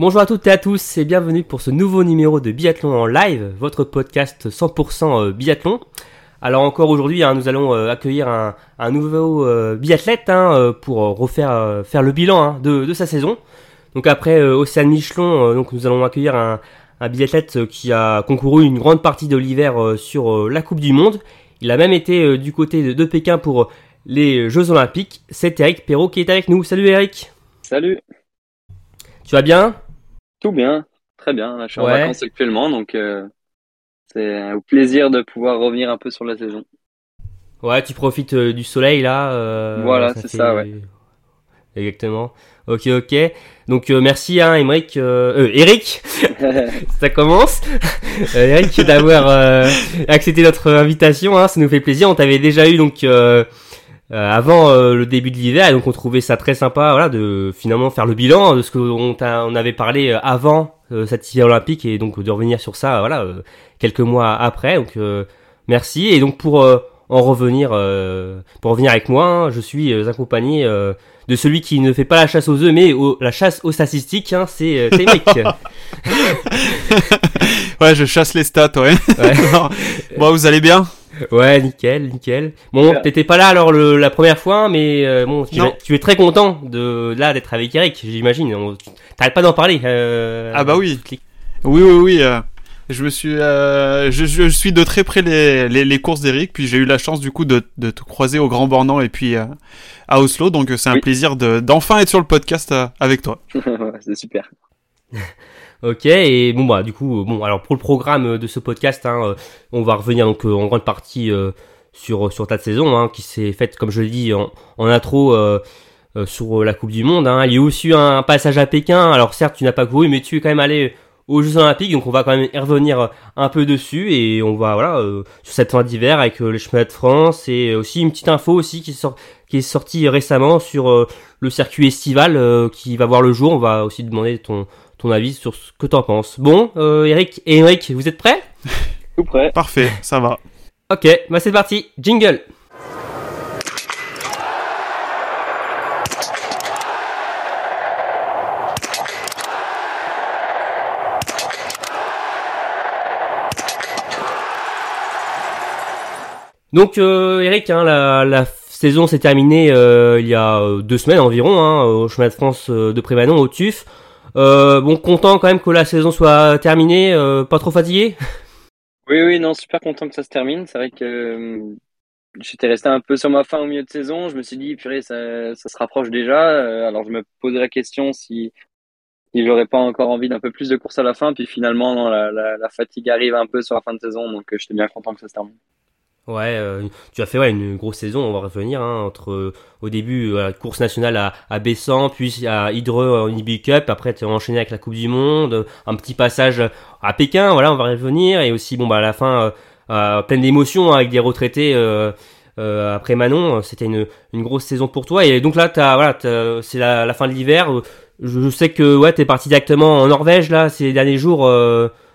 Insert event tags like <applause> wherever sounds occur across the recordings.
Bonjour à toutes et à tous et bienvenue pour ce nouveau numéro de Biathlon en live, votre podcast 100% euh, biathlon. Alors encore aujourd'hui, hein, nous allons euh, accueillir un, un nouveau euh, biathlète hein, pour refaire faire le bilan hein, de, de sa saison. Donc après euh, Océane Michelon, euh, donc nous allons accueillir un, un biathlète qui a concouru une grande partie de l'hiver sur la Coupe du Monde. Il a même été du côté de, de Pékin pour les Jeux Olympiques. C'est Eric Perrault qui est avec nous. Salut Eric. Salut, Tu vas bien? Tout bien, très bien. Je suis en vacances actuellement, donc euh, c'est un plaisir de pouvoir revenir un peu sur la saison. Ouais, tu profites euh, du soleil là. euh, Voilà, c'est ça, ouais. Exactement. Ok, ok. Donc euh, merci hein, Emeric, euh, euh, Eric, <laughs> ça commence. Eric d'avoir euh, accepté notre invitation, hein, ça nous fait plaisir. On t'avait déjà eu donc euh, euh, avant euh, le début de l'hiver et donc on trouvait ça très sympa, voilà, de finalement faire le bilan de ce qu'on on avait parlé euh, avant euh, cet hiver olympique et donc de revenir sur ça, voilà, euh, quelques mois après. Donc euh, merci et donc pour euh, en revenir, euh, pour revenir avec moi, hein, je suis euh, accompagné euh, de celui qui ne fait pas la chasse aux œufs, mais au- la chasse aux statistiques. Hein, c'est euh. <laughs> <laughs> Ouais, je chasse les stats, ouais. Ouais. <laughs> bon, vous allez bien? Ouais, nickel, nickel. Bon, t'étais pas là alors le, la première fois, mais euh, bon, tu, tu es très content de là d'être avec Eric, j'imagine. T'arrêtes pas d'en parler. euh, Ah bah oui. Oui, oui, oui. euh, je me suis, euh, je, je suis de très près les, les, les courses d'Eric, puis j'ai eu la chance du coup de, de te croiser au Grand Bornand et puis euh, à Oslo, donc euh, c'est un Oui. plaisir de d'enfin être sur le podcast euh, avec toi. <laughs> Ouais, c'est super. <laughs> Ok, et bon bah du coup, bon alors pour le programme euh, de ce podcast, hein, euh, on va revenir donc euh, en grande partie sur sur ta saison, hein, qui s'est faite comme je l'ai dit en, intro euh, sur la Coupe du Monde. Hein. Il y a eu aussi un passage à Pékin. Alors certes, tu n'as pas couru, mais tu es quand même allé aux Jeux Olympiques, donc on va quand même y revenir un peu dessus et on va voilà euh, sur cette fin d'hiver avec euh, les chemins de France et aussi une petite info aussi qui sort qui est sortie récemment sur le circuit estival qui va voir le jour. On va aussi demander ton ton avis sur ce que t'en penses. Bon, euh, Eric et Eric, vous êtes prêts? <laughs> Tout prêt. Parfait, ça va. Ok, bah c'est parti. Jingle. Donc euh, Eric, hein, la, la saison s'est terminée euh, il y a deux semaines environ hein, au chemin de France euh, de Prémanon au TUF. Euh, bon, content quand même que la saison soit terminée, euh, pas trop fatigué? Oui, oui, non, super content que ça se termine. C'est vrai que euh, j'étais resté un peu sur ma fin au milieu de saison. Je me suis dit, purée, ça, ça se rapproche déjà. Euh, alors je me posais la question si si j'aurais pas encore envie d'un peu plus de course à la fin. Puis finalement, la, la, fatigue arrive un peu sur la fin de saison, donc j'étais bien content que ça se termine. Ouais, euh, tu as fait ouais, une grosse saison, on va revenir, hein, entre euh, au début euh, la course nationale à, à Bessan, puis à Hydre en IB Cup, après tu as enchaîné avec la Coupe du Monde, un petit passage à Pékin, voilà, on va revenir, et aussi bon bah à la fin pleine d'émotions hein, avec des retraités après Manon, c'était une, une grosse saison pour toi, et donc là t'as voilà, c'est la, fin de l'hiver, je, sais que ouais t'es parti directement en Norvège là ces derniers jours.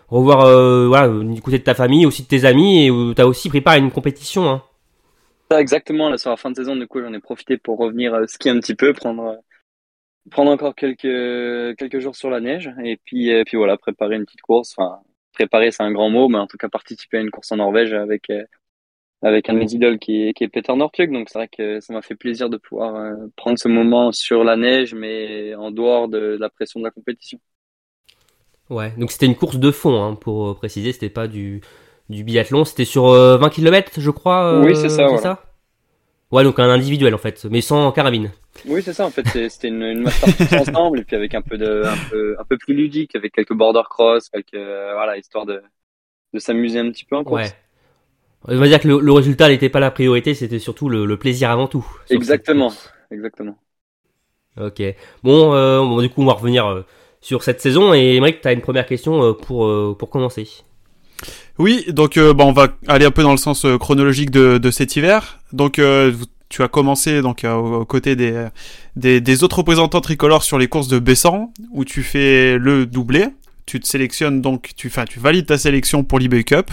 Revoir euh, du côté de ta famille aussi de tes amis et où t'as aussi préparé une compétition hein. Exactement, là, sur la fin de saison, du coup, j'en ai profité pour revenir euh, skier un petit peu, prendre, euh, prendre encore quelques, quelques jours sur la neige, et puis, puis voilà, préparer une petite course. Enfin, préparer, c'est un grand mot, mais en tout cas, participer à une course en Norvège avec, avec un de idoles qui est, Peter Northug. Donc, c'est vrai que ça m'a fait plaisir de pouvoir prendre ce moment sur la neige, mais en dehors de la pression de la compétition. Ouais donc c'était une course de fond hein, pour euh, préciser c'était pas du du biathlon c'était sur euh, 20 km je crois euh, Oui, c'est ça, voilà. ouais donc un individuel en fait mais sans carabine Oui, c'est ça, en fait, c'était une, une masterclass <laughs> ensemble, et puis avec un peu de, un peu, un peu plus ludique, avec quelques border cross, quelques, euh, voilà, histoire de, de s'amuser un petit peu en course. ouais on va dire que le, le résultat n'était pas la priorité c'était surtout le, le plaisir avant tout Exactement, exactement. ok bon, euh, bon du coup on va revenir euh, sur cette saison et Emmerich t'as une première question euh, pour euh, pour commencer Oui, donc euh, bon, on va aller un peu dans le sens chronologique de, de cet hiver. Donc tu as commencé donc aux côtés des, des, autres représentants tricolores sur les courses de Bessan où tu fais le doublé. Tu te sélectionnes donc tu tu valides ta sélection pour l'eBay Cup.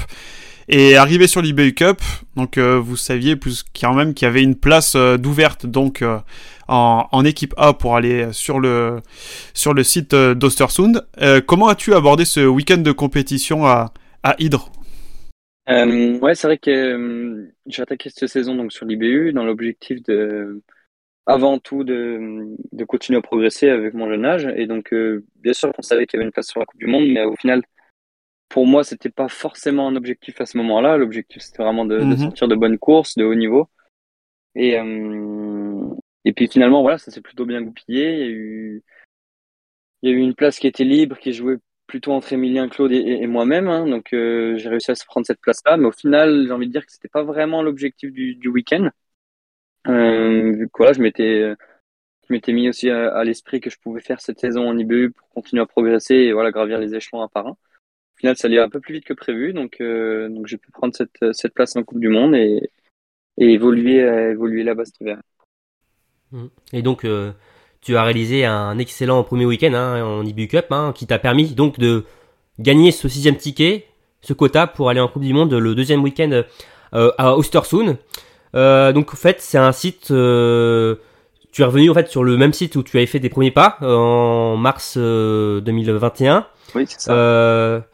Et arrivé sur l'eBay Cup, donc vous saviez plus qu'il y avait une place d'ouverte donc en, en, équipe A pour aller sur le sur le site d'Ostersund. comment as-tu abordé ce week-end de compétition à à Hydre? Euh, Ouais, c'est vrai que euh, j'ai attaqué cette saison donc sur l'IBU dans l'objectif de, avant tout, de, de, continuer à progresser avec mon jeune âge. Et donc, euh, bien sûr qu'on savait qu'il y avait une place sur la Coupe du Monde, mais au final, pour moi, c'était pas forcément un objectif à ce moment-là. L'objectif, c'était vraiment de, de, mhm. sortir de bonnes courses, de haut niveau. Et, euh, et puis finalement, voilà, ça s'est plutôt bien goupillé. Il y a eu, il y a eu une place qui était libre, qui jouait plutôt entre Emilien, Claude et, moi-même. Hein. donc euh, j'ai réussi à se prendre cette place-là. Mais au final, j'ai envie de dire que c'était pas vraiment l'objectif du, du week-end. Euh, vu que voilà, je m'étais je m'étais mis aussi à, l'esprit que je pouvais faire cette saison en IBU pour continuer à progresser et voilà gravir les échelons un par un. Final, ça allait un peu plus vite que prévu, donc euh, donc j'ai pu prendre cette, cette place en Coupe du Monde et, et évoluer évoluer là-bas cet hiver. Mmh. Et donc euh, tu as réalisé un excellent premier week-end hein, en IBU Cup, hein, qui t'a permis donc de gagner ce sixième ticket, ce quota pour aller en Coupe du Monde le deuxième week-end euh, à Ostersund. Euh, donc en fait, c'est un site. Euh, tu es revenu en fait sur le même site où tu avais fait tes premiers pas euh, en mars 2021. Euh, oui, c'est ça.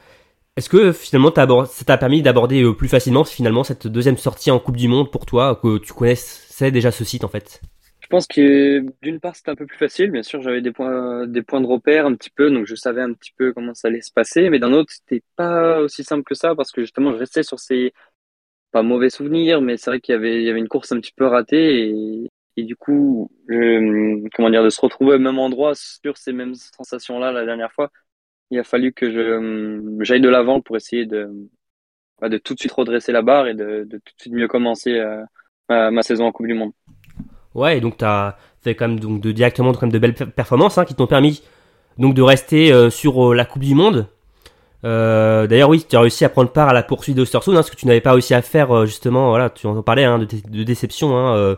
Est-ce que finalement ça t'a permis d'aborder plus facilement finalement cette deuxième sortie en Coupe du Monde pour toi, que tu connaissais déjà ce site en fait? Je pense que d'une part c'était un peu plus facile, bien sûr j'avais des points des points de repère un petit peu, donc je savais un petit peu comment ça allait se passer, mais d'un autre c'était pas aussi simple que ça parce que justement je restais sur ces pas mauvais souvenirs, mais c'est vrai qu'il y avait une course un petit peu ratée et, du coup je, comment dire de se retrouver au même endroit sur ces mêmes sensations là la dernière fois, il a fallu que je j'aille de l'avant pour essayer de de tout de suite redresser la barre et de, tout de suite mieux commencer euh, ma, saison en Coupe du Monde. Ouais, et donc tu as fait quand même donc de, directement quand même de belles performances hein, qui t'ont permis donc de rester euh, sur euh, la Coupe du Monde. D'ailleurs, oui, tu as réussi à prendre part à la poursuite d'Ostersund, hein, ce que tu n'avais pas réussi à faire justement. Voilà, tu en parlais hein, de, déception hein,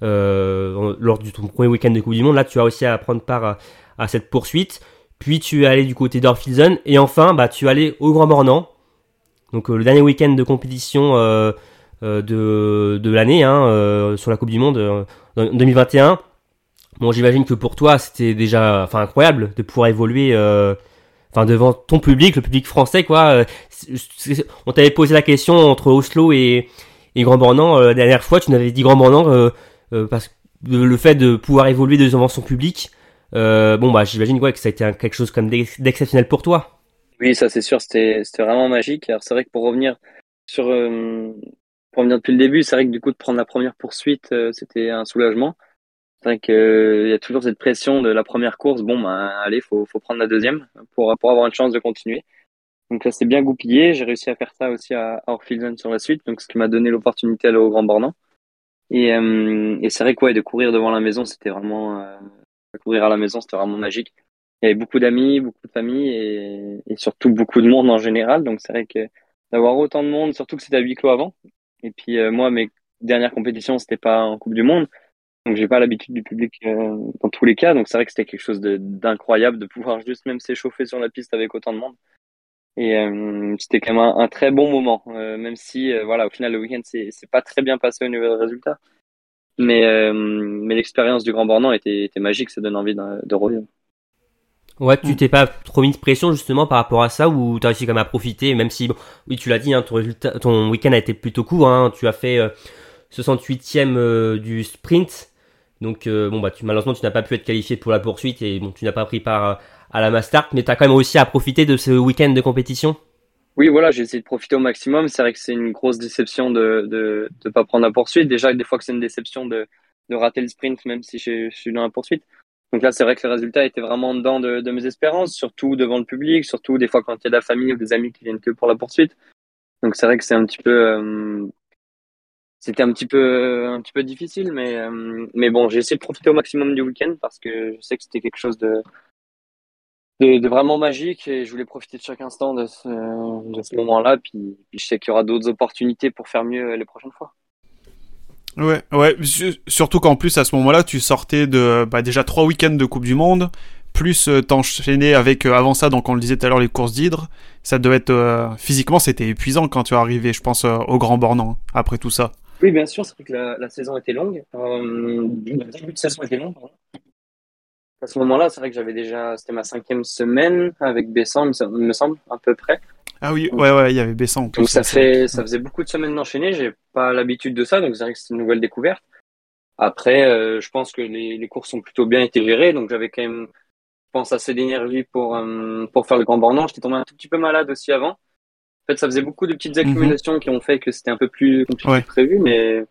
lors du ton premier week-end de Coupe du Monde. Là, tu as réussi à prendre part à cette poursuite. Puis tu es allé du côté d'Orfilsen et enfin, bah, tu es allé au Grand Mornan. Donc le dernier week-end de compétition de, de l'année hein, sur la Coupe du Monde en 2021. Bon, j'imagine que pour toi, c'était déjà, enfin, incroyable de pouvoir évoluer, euh, devant ton public, le public français. Euh, on t'avait posé la question entre Oslo et, Grand Bornand euh, la dernière fois. Tu n'avais dit Grand Bornand parce que le fait de pouvoir évoluer devant son public. Bon, bah, j'imagine quoi que ça a été quelque chose comme d'exceptionnel pour toi. Oui, ça c'est sûr, c'était vraiment magique. Alors c'est vrai que pour revenir sur pour revenir depuis le début, c'est vrai que du coup de prendre la première poursuite, euh, c'était un soulagement. C'est vrai qu'il euh, y a toujours cette pression de la première course. Bon, ben allez, faut faut prendre la deuxième pour pour avoir une chance de continuer. Donc là, c'est bien goupillé. J'ai réussi à faire ça aussi à, à sur la suite, donc ce qui m'a donné l'opportunité d'aller au Grand Bornand. Et, euh, c'est vrai quoi, de courir devant la maison, c'était vraiment courir à la maison, c'était vraiment magique. Il y avait beaucoup d'amis, beaucoup de familles et, surtout beaucoup de monde en général. Donc c'est vrai que d'avoir autant de monde, surtout que c'était à huis clos avant, et puis euh, moi, mes dernières compétitions, c'était pas en Coupe du Monde. Donc j'ai pas l'habitude du public euh, dans tous les cas. Donc c'est vrai que c'était quelque chose d'incroyable de, pouvoir juste même s'échauffer sur la piste avec autant de monde. Et euh, c'était quand même un, très bon moment, même si voilà au final le week-end c'est pas très bien passé au niveau des résultats. Mais mais l'expérience du Grand Bornand était, était magique, ça donne envie de, de revenir. Ouais, tu t'es pas trop mis de pression justement par rapport à ça ou t'as réussi quand même à profiter, même si, oui, tu l'as dit, hein, ton, ton week-end a été plutôt court, hein, tu as fait 68e euh, euh, du sprint, donc euh, bon bah tu, malheureusement tu n'as pas pu être qualifié pour la poursuite et bon tu n'as pas pris part à la Mastart, mais t'as quand même réussi à profiter de ce week-end de compétition? Oui, voilà, j'ai essayé de profiter au maximum. C'est vrai que c'est une grosse déception de de de pas prendre la poursuite. Déjà, des fois que c'est une déception de de rater le sprint, même si je, je suis dans la poursuite. Donc là, c'est vrai que le résultat était vraiment dedans de, de, mes espérances, surtout devant le public, surtout des fois quand il y a de la famille ou des amis qui viennent que pour la poursuite. Donc c'est vrai que c'est un petit peu, euh, c'était un petit peu, un petit peu difficile, mais euh, mais bon, j'ai essayé de profiter au maximum du week-end parce que je sais que c'était quelque chose de de, vraiment magique et je voulais profiter de chaque instant de ce, de ce moment-là. Puis, je sais qu'il y aura d'autres opportunités pour faire mieux les prochaines fois. Ouais, ouais. Surtout qu'en plus à ce moment-là, tu sortais de bah, déjà trois week-ends de Coupe du Monde, plus euh, t'enchaîner avec euh, avant ça, donc on le disait tout à l'heure, les courses d'hydre. Ça devait être euh, physiquement, c'était épuisant quand tu es arrivé, je pense, au Grand Bornand après tout ça. Oui, bien sûr, c'est vrai que la, la, saison était longue. le début de saison était long. À ce moment-là, c'est vrai que j'avais déjà, c'était ma cinquième semaine avec Besson, il me semble, à peu près. Ah oui, ouais, ouais, il y avait Besson. Donc ça fait, ça faisait beaucoup de semaines d'enchaîner. J'ai pas l'habitude de ça, donc c'est vrai que c'est une nouvelle découverte. Après, euh, je pense que les, les courses ont plutôt bien été gérées, donc j'avais quand même, je pense, assez d'énergie pour euh, pour faire le Grand Bornand. J'étais tombé un tout petit peu malade aussi avant. En fait, ça faisait beaucoup de petites mhm. accumulations qui ont fait que c'était un peu plus compliqué que prévu, mais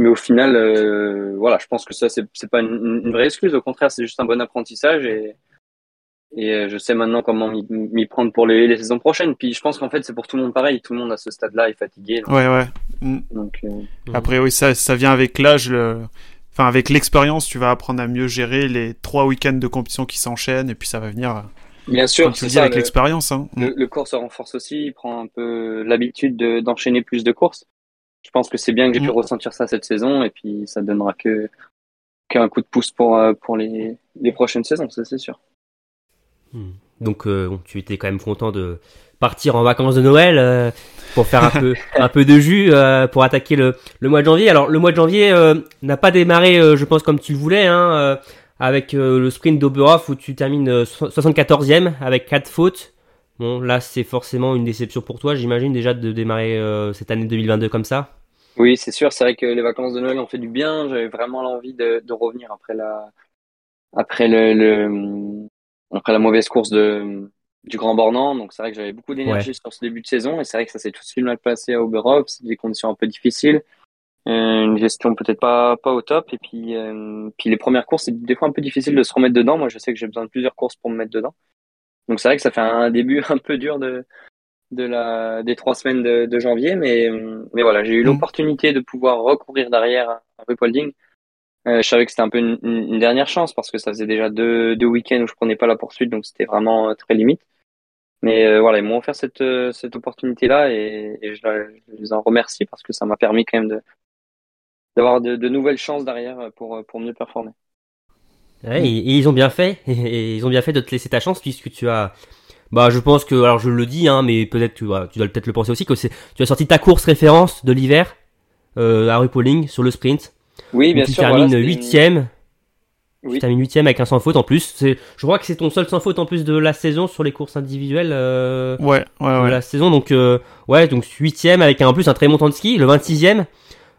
mais au final, euh, voilà, je pense que ça, c'est, c'est pas une, vraie excuse. Au contraire, c'est juste un bon apprentissage et, et euh, je sais maintenant comment m'y, prendre pour les, les, saisons prochaines. Puis je pense qu'en fait, c'est pour tout le monde pareil. Tout le monde à ce stade-là est fatigué. ouais, ouais. Mm. Donc, euh, Après, oui, ça, ça vient avec l'âge. Le... Enfin, avec l'expérience, tu vas apprendre à mieux gérer les trois week-ends de compétition qui s'enchaînent et puis ça va venir. Bien sûr, c'est ça, avec l'expérience. Hein. Le, le, cours se renforce aussi. Il prend un peu l'habitude de, d'enchaîner plus de courses je pense que c'est bien que j'ai pu mm. ressentir ça cette saison et puis ça donnera que qu'un coup de pouce pour euh, pour les, les prochaines saisons, ça c'est sûr. Hmm. Donc euh, tu étais quand même content de partir en vacances de Noël euh, pour faire un peu <laughs> un peu de jus pour attaquer le, le mois de janvier. Alors le mois de janvier n'a pas démarré, je pense comme tu le voulais, hein, avec le sprint d'Oberhof où tu termines 74e avec quatre fautes. Bon, là, c'est forcément une déception pour toi, j'imagine, déjà de démarrer euh, cette année 2022 comme ça. Oui, c'est sûr. C'est vrai que les vacances de Noël ont fait du bien. J'avais vraiment l'envie de, revenir après la, après le, après la mauvaise course de, du Grand Bornand. Donc, c'est vrai que j'avais beaucoup d'énergie sur ce début de saison. Et c'est vrai que ça s'est tout de suite mal passé à Oberhof. C'est des conditions un peu difficiles. Euh, une gestion peut-être pas, pas au top. Et puis, euh, puis les premières courses, c'est des fois un peu difficile de se remettre dedans. Moi, je sais que j'ai besoin de plusieurs courses pour me mettre dedans. Donc c'est vrai que ça fait un début <laughs> un peu dur de, de la, des trois semaines de, de janvier, mais, mais voilà, j'ai eu mm. l'opportunité de pouvoir recourir derrière un repolding. Euh, je savais que c'était un peu une, une, dernière chance parce que ça faisait déjà deux, deux week-ends où je prenais pas la poursuite, donc c'était vraiment euh, très limite. Mais euh, voilà, ils m'ont offert cette, euh, cette opportunité-là et, et je, je, les en remercie parce que ça m'a permis quand même de d'avoir de, de, nouvelles chances derrière pour, pour mieux performer. Ouais, et, ils ont bien fait, <laughs> et ils ont bien fait de te laisser ta chance puisque tu as, bah je pense que, alors je le dis, hein, mais peut-être tu, tu dois peut-être le penser aussi que c'est, tu as sorti ta course référence de l'hiver euh, à RuPauling sur le sprint. Oui, bien tu sûr. Termines huitième. Oui. Tu termines huitième avec un sans faute en plus. C'est, je crois que c'est ton seul sans faute en plus de la saison sur les courses individuelles. Euh, ouais, ouais, ouais. De la saison, donc euh, ouais, donc huitième avec un, en plus un très bon temps de ski, le 26e.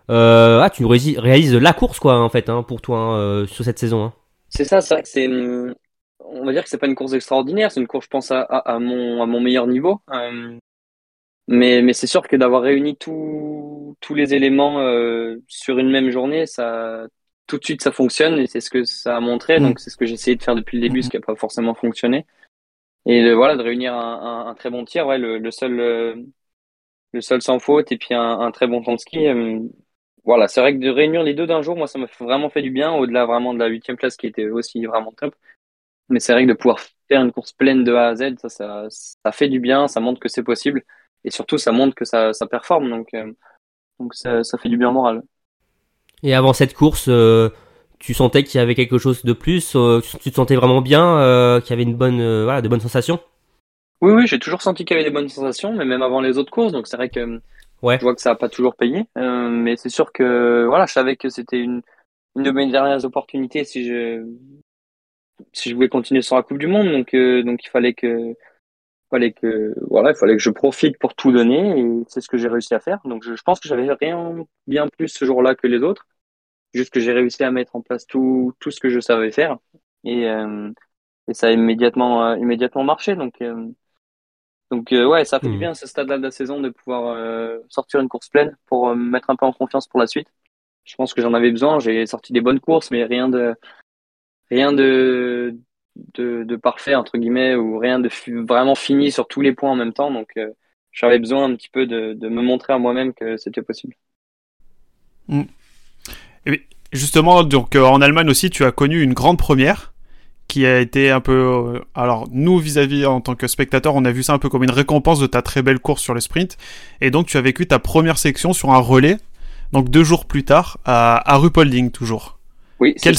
Euh, ah, tu réalises la course quoi en fait hein, pour toi hein, euh, sur cette saison. Hein. C'est ça, c'est c'est, on va dire que c'est pas une course extraordinaire, c'est une course, je pense, à, à, mon, à mon meilleur niveau. Euh, mais, mais c'est sûr que d'avoir réuni tous tous les éléments euh, sur une même journée, ça, tout de suite, ça fonctionne et c'est ce que ça a montré. Mm. Donc, c'est ce que j'ai essayé de faire depuis le début, ce qui n'a pas forcément fonctionné. Et voilà, de réunir un, un, très bon tir, ouais, le, le seul, euh, le seul sans faute et puis un, un très bon temps de ski voilà, c'est vrai que de réunir les deux d'un jour, moi, ça m'a vraiment fait du bien, au-delà vraiment de la huitième place qui était aussi vraiment top. Mais c'est vrai que de pouvoir faire une course pleine de A à Z, ça, ça, ça fait du bien, ça montre que c'est possible, et surtout, ça montre que ça, ça performe, donc, euh, donc ça, ça, fait du bien moral. Et avant cette course, euh, tu sentais qu'il y avait quelque chose de plus, euh, tu te sentais vraiment bien, qu'il y avait une bonne, voilà, de bonnes sensations? Oui, oui, j'ai toujours senti qu'il y avait des bonnes sensations, mais même avant les autres courses, donc c'est vrai que Ouais. Je vois que ça n'a pas toujours payé, euh, mais c'est sûr que voilà, je savais que c'était une, une de mes dernières opportunités si je si je voulais continuer sur la Coupe du Monde, donc euh, donc il fallait que fallait que voilà, il fallait que je profite pour tout donner et c'est ce que j'ai réussi à faire. Donc je, je pense que j'avais rien bien plus ce jour-là que les autres, juste que j'ai réussi à mettre en place tout tout ce que je savais faire et euh, et ça a immédiatement euh, immédiatement marché. Donc euh, donc euh, ouais, ça fait du hmm. bien ce stade-là de la saison de pouvoir euh, sortir une course pleine pour euh, me mettre un peu en confiance pour la suite. Je pense que j'en avais besoin. J'ai sorti des bonnes courses, mais rien de rien de de, de parfait entre guillemets ou rien de vraiment fini sur tous les points en même temps. Donc j'avais besoin un petit peu de, de me montrer à moi-même que c'était possible. Et justement, donc en Allemagne aussi, tu as connu une grande première qui a été un peu, euh, alors nous vis-à-vis en tant que spectateur, on a vu ça un peu comme une récompense de ta très belle course sur le sprint. Et donc tu as vécu ta première section sur un relais, donc deux jours plus tard à, à Rupolding toujours. Oui. Quel,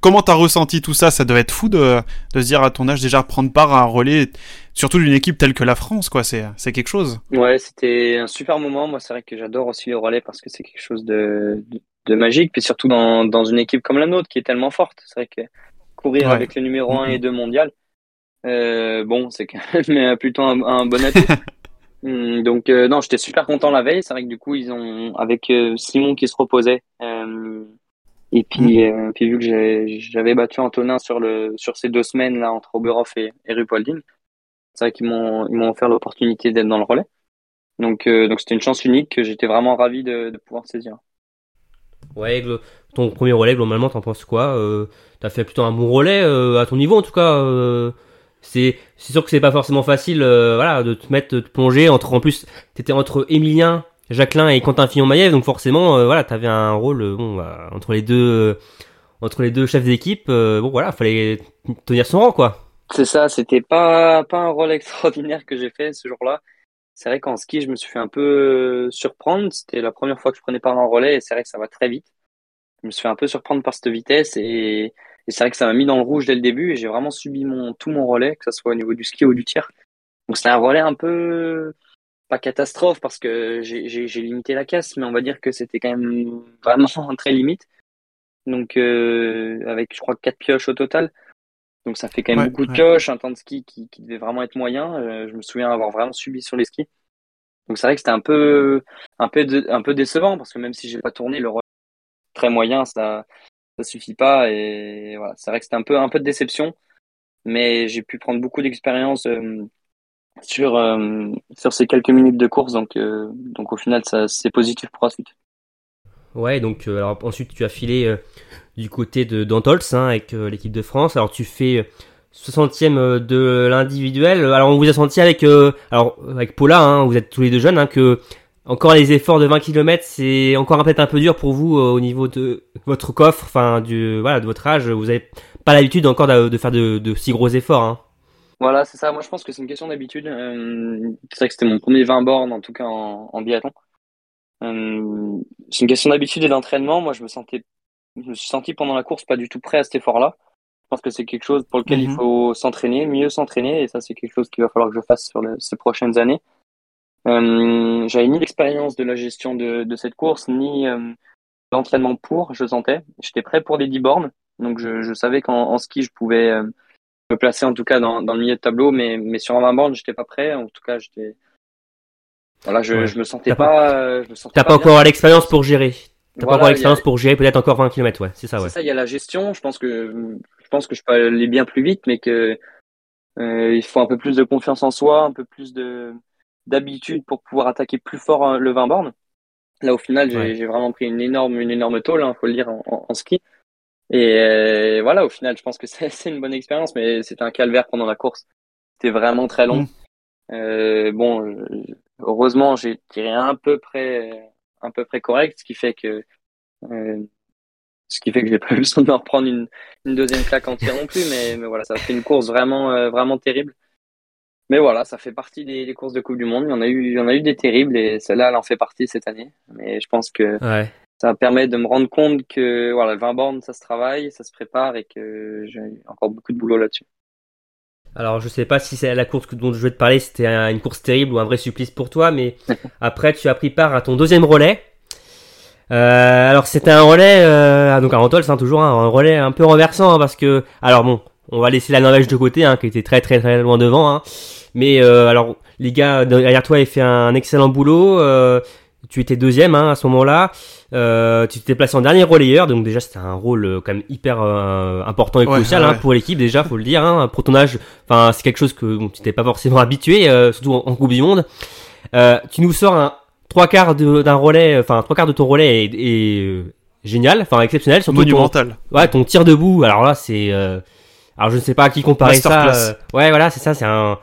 comment t'as ressenti tout ça? Ça devait être fou de, de se dire à ton âge déjà prendre part à un relais, surtout d'une équipe telle que la France, quoi. C'est, c'est quelque chose. Ouais, c'était un super moment. Moi, c'est vrai que j'adore aussi le relais parce que c'est quelque chose de, de, de, magique, puis surtout dans, dans une équipe comme la nôtre qui est tellement forte. C'est vrai que courir Ouais. avec le numéro 1 Mhm. et 2 mondial, euh, bon, c'est quand même <laughs> plutôt un, un bon atout. Hum, <laughs> Donc euh, non, j'étais super content la veille. C'est vrai que du coup ils ont avec euh, Simon qui se reposait euh, et puis euh, puis vu que j'avais battu Antonin sur le sur ces deux semaines là entre Oberhof et, et c'est vrai qu'ils m'ont ils m'ont offert l'opportunité d'être dans le relais. Donc euh, donc c'était une chance unique que j'étais vraiment ravi de, de pouvoir saisir. Ouais, ton premier relais, globalement, t'en penses quoi euh, T'as fait plutôt un bon relais, euh, à ton niveau en tout cas. euh, c'est sûr que c'est pas forcément facile voilà, de te mettre, de plonger. Entre, en plus, t'étais entre Emilien, Jacqueline et Quentin Fillon-Maillet, donc forcément, voilà, t'avais un rôle bon, bah, entre, les deux, entre les deux chefs d'équipe. bon, voilà, fallait tenir son rang, quoi. C'est ça, c'était pas pas un rôle <laughs> extraordinaire que j'ai fait ce jour-là. C'est vrai qu'en ski, je me suis fait un peu euh, surprendre. C'était la première fois que je prenais part en relais et c'est vrai que ça va très vite. Je me suis fait un peu surprendre par cette vitesse et, c'est vrai que ça m'a mis dans le rouge dès le début et j'ai vraiment subi mon tout mon relais, que ce soit au niveau du ski ou du tir. Donc c'était un relais un peu pas catastrophe parce que j'ai limité la casse, mais on va dire que c'était quand même <laughs> vraiment très limite. Donc euh, avec je crois quatre pioches au total. Donc ça fait quand même Ouais, beaucoup de ouais. pioches, un temps de ski qui, qui devait vraiment être moyen. Euh, je me souviens avoir vraiment subi sur les skis. Donc c'est vrai que c'était un peu, un peu, de- un peu décevant parce que même si j'ai pas tourné, le relais très moyen, ça, ça suffit pas. Et voilà, c'est vrai que c'était un peu, un peu de déception, mais j'ai pu prendre beaucoup d'expérience euh, sur, euh, sur ces quelques minutes de course. Donc, donc au final, ça, c'est positif pour la suite. Ouais, donc euh, alors ensuite tu as filé euh, du côté de d'Antols hein, avec euh, l'équipe de France. Alors tu fais euh, 60e euh, de l'individuel. Alors on vous a senti avec alors avec Paula, hein, vous êtes tous les deux jeunes, hein, que encore les efforts de 20 km, c'est encore peut-être un peu dur pour vous au niveau de votre coffre, enfin du voilà de votre âge. Vous avez pas l'habitude encore de, faire de, si gros efforts. Hein. Voilà, c'est ça. Moi, je pense que c'est une question d'habitude. C'est vrai que c'était mon premier 20 bornes, en tout cas en, en biathlon. Euh, c'est une question d'habitude et d'entraînement. Moi, je me sentais, je me suis senti pendant la course pas du tout prêt à cet effort-là. Je pense que c'est quelque chose pour lequel il Mhm. faut s'entraîner, mieux s'entraîner, et ça, c'est quelque chose qu'il va falloir que je fasse sur ces prochaines années. Euh, j'avais ni l'expérience de la gestion de, de cette course, ni euh, l'entraînement pour, je sentais. J'étais prêt pour les 10 bornes, donc je, je savais qu'en en ski, je pouvais euh, me placer en tout cas dans, dans le milieu de tableau, mais, mais sur un 20 bornes, j'étais pas prêt. En tout cas, j'étais. Voilà, je, Ouais. je me sentais T'as pas. euh, je me sentais T'as pas encore l'expérience pour gérer. T'as Voilà, pas encore a- l'expérience pour gérer peut-être encore 20 km, ouais, c'est ça, ouais. C'est ça, il y a la gestion. Je pense que je pense que je peux aller bien plus vite, mais que euh, il faut un peu plus de confiance en soi, un peu plus de d'habitude pour pouvoir attaquer plus fort euh, le 20 bornes. Là, au final, j'ai Ouais. vraiment pris une énorme une énorme tôle, hein, faut le dire en, en- en ski. Et euh, voilà, au final, je pense que <laughs> c'est une bonne expérience, mais c'était un calvaire pendant la course. C'était vraiment très long. Mm. Euh, bon, heureusement, j'ai tiré un peu près un peu près correct, ce qui fait que euh, ce qui fait que j'ai pas <laughs> eu besoin de me reprendre une, une deuxième claque en tir non plus, mais, mais voilà, ça a fait une course vraiment, euh, vraiment terrible. Mais voilà, ça fait partie des, des courses de Coupe du Monde. Il y en a eu, il y en a eu des terribles et celle-là, elle en fait partie cette année. Mais je pense que Ouais. ça permet de me rendre compte que voilà, le 20 bornes, ça se travaille, ça se prépare et que j'ai encore beaucoup de boulot là-dessus. Alors, je sais pas si c'est la course dont je vais te parler, c'était un- une course terrible ou un vrai supplice pour toi, mais <laughs> après, tu as pris part à ton deuxième relais. Euh, alors, c'était un relais, euh, donc à Antols, hein, toujours hein, un relais un peu renversant, hein, parce que, alors bon, on va laisser la Norvège de côté, hein, qui était très très très loin devant, hein, mais euh, alors les gars derrière toi avaient fait un excellent boulot. Tu étais deuxième hein, à ce moment-là. Euh, tu t'es placé en dernier relayeur, donc déjà c'était un rôle euh, quand même hyper euh, important et Ouais, crucial ouais, hein, pour l'équipe déjà, faut le dire. Hein, pour ton âge, enfin c'est quelque chose que bon, tu t'es pas forcément habitué, euh, surtout en, en Coupe du Monde. Euh, tu nous sors un trois quarts d'un relais, enfin trois quarts de ton relais est, est, euh, génial, enfin exceptionnel, surtout ton, Monumental. Ouais, ton tir debout. Alors là, c'est. euh, Alors je ne sais pas à qui comparer ça. Masterclass. Ouais, voilà, c'est ça. C'est un.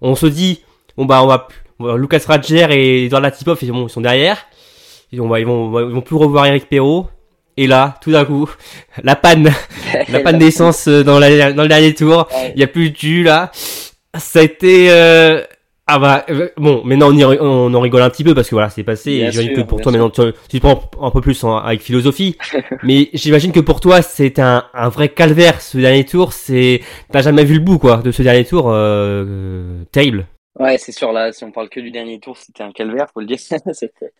On se dit, bon bah on va. Va- Lucas Radger et Edouard Latipov, ils, bon, ils sont derrière. Ils, on va, ils vont, ils vont plus revoir Eric Perrault. Et là, tout d'un coup, <laughs> la panne, <laughs> la panne d'essence euh, dans, la, dans le dernier tour. Il y a plus de jus là. Ça a été. Euh... Ah bah euh, bon, maintenant on, y, on en rigole un petit peu parce que voilà, c'est passé. J'imagine que pour toi maintenant tu, tu prends un peu plus avec philosophie, <laughs> mais j'imagine que pour toi c'est un, un vrai calvaire ce dernier tour. C'est t'as jamais vu le bout quoi de ce dernier tour euh, terrible. Ouais, c'est sûr là. Si on parle que du dernier tour, c'était un calvaire, faut le dire. <laughs>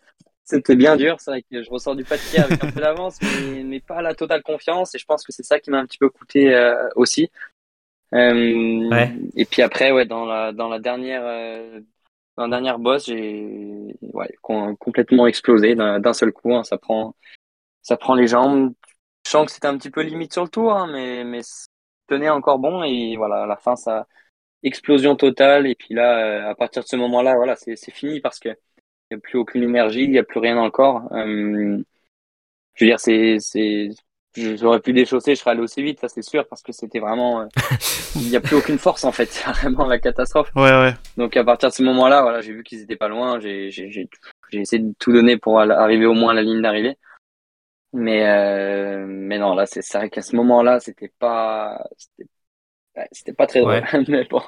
C'était bien dur, c'est vrai que je ressors du papier avec un peu d'avance, mais, mais, pas la totale confiance. Et je pense que c'est ça qui m'a un petit peu coûté euh, aussi. Euh, ouais. Et puis après, ouais, dans la dans la dernière euh, dans la dernière boss, j'ai ouais, complètement explosé d'un seul coup. Hein, ça prend ça prend les jambes. Je sens que c'était un petit peu limite sur le tour, hein, mais mais tenait encore bon. Et voilà, à la fin, ça explosion totale. Et puis là, euh, à partir de ce moment-là, voilà, c'est fini parce que il n'y a plus aucune énergie, il n'y a plus rien dans le corps. Euh, je veux dire, c'est, c'est, j'aurais pu déchausser, je serais allé aussi vite, ça c'est sûr, parce que c'était vraiment, euh, <laughs> il n'y a plus aucune force en fait, <laughs> c'est vraiment la catastrophe. Ouais, ouais. Donc à partir de ce moment-là, voilà, j'ai vu qu'ils étaient pas loin, j'ai, j'ai, j'ai, j'ai essayé de tout donner pour arriver au moins à la ligne d'arrivée. Mais, euh, mais non, là, c'est, c'est vrai qu'à ce moment-là, c'était pas, c'était, c'était pas très drôle. <laughs> mais bon.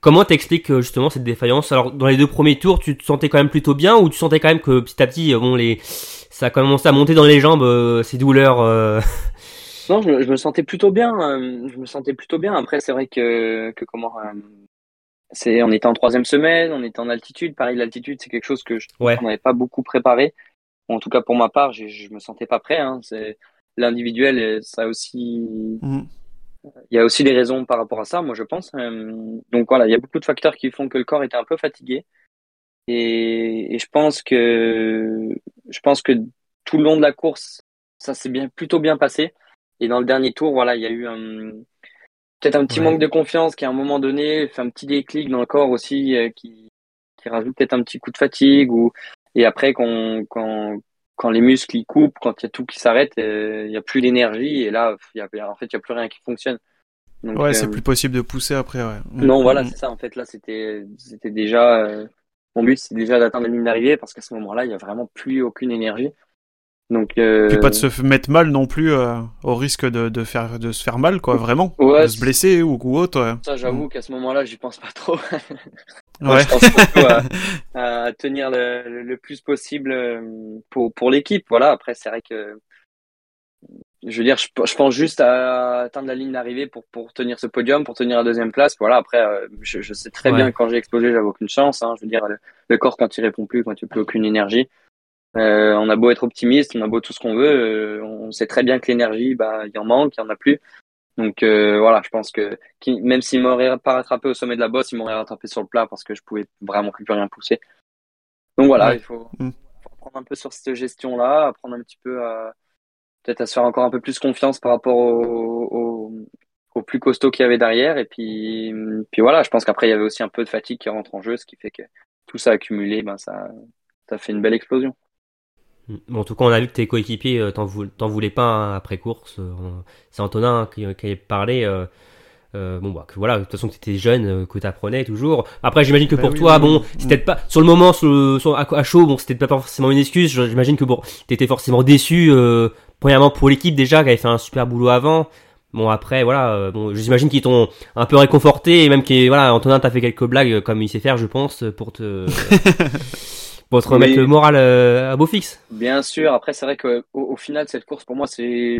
Comment t'expliques euh, justement cette défaillance? Alors dans les deux premiers tours, tu te sentais quand même plutôt bien ou tu sentais quand même que petit à petit, euh, bon les, ça a commencé à monter dans les jambes euh, ces douleurs <laughs> Non, je me, je me, sentais plutôt bien. je me sentais plutôt bien. Après, c'est vrai que, que comment c'est, on était en troisième semaine, on était en altitude. Pareil, l'altitude, c'est quelque chose que je ouais. n'avait pas beaucoup préparé. En tout cas, pour ma part, je, je me sentais pas prêt. Hein. C'est l'individuel, ça aussi. Mmh il y a aussi des raisons par rapport à ça, moi je pense. Euh, donc voilà, il y a beaucoup de facteurs qui font que le corps était un peu fatigué. Et, et je pense que je pense que tout le long de la course, ça s'est bien plutôt bien passé. Et dans le dernier tour, voilà, il y a eu un peut-être un petit manque de confiance qui à un moment donné fait un petit déclic dans le corps aussi euh, qui, qui rajoute peut-être un petit coup de fatigue ou et après quand, quand, quand les muscles ils coupent, quand il y a tout qui s'arrête, euh, il n'y a plus d'énergie et là, y a, en fait, il n'y a plus rien qui fonctionne. Donc, ouais, c'est euh, plus possible de pousser après. Ouais. Non, voilà, c'est ça. En fait, là, c'était, c'était déjà euh, mon but, c'est déjà d'atteindre la ligne d'arrivée parce qu'à ce moment-là, il n'y a vraiment plus aucune énergie. Donc, euh... Puis pas de se mettre mal non plus au risque de, de, faire de se faire mal, quoi, vraiment, de se blesser ou, ou autre. Ça, j'avoue mm. qu'à ce moment-là, j'y pense pas trop. <laughs> Ouais. je pense <laughs> à, tenir le, le, plus possible euh, pour, pour l'équipe. Voilà, après, c'est vrai que je veux dire, je, je, pense juste à atteindre la ligne d'arrivée pour, pour tenir ce podium, pour tenir la deuxième place. Voilà, après, euh, je, je sais très bien que quand j'ai explosé, j'avais aucune chance. Hein. Je veux dire, le, corps, quand il répond plus, quand il n'y a plus aucune énergie, euh, on a beau être optimiste, on a beau tout ce qu'on veut, euh, on sait très bien que l'énergie, bah, il en manque, il y en a plus. Donc euh, voilà, je pense que même s'il m'aurait pas rattrapé au sommet de la bosse, il m'aurait rattrapé sur le plat parce que je pouvais vraiment plus, rien pousser. Donc voilà, il faut, mm. faut, apprendre un peu sur cette gestion-là, apprendre un petit peu à peut-être à se faire encore un peu plus confiance par rapport au, au, plus costaud qu'il y avait derrière. Et puis, puis voilà, je pense qu'après il y avait aussi un peu de fatigue qui rentre en jeu, ce qui fait que tout ça accumulé, ben ça, ça fait une belle explosion. Bon, en tout cas, on a vu que tes coéquipiers euh, t'en voulaient pas hein, après course. Euh, c'est Antonin hein, qui, qui avait parlé. Euh, euh, bon bah que voilà de toute façon que t'étais jeune euh, que t'apprenais toujours après j'imagine que bah pour toi bon c'était pas sur le moment sur, à, chaud bon c'était pas forcément une excuse j'imagine que bon t'étais forcément déçu euh, premièrement pour l'équipe déjà qui avait fait un super boulot avant bon après voilà bon j'imagine qu'ils t'ont un peu réconforté et même que voilà Antonin t'a fait quelques blagues comme il sait faire je pense pour te <laughs> pour te remettre le moral euh, à beau fixe. Bien sûr. Après, c'est vrai que au, final, cette course pour moi, c'est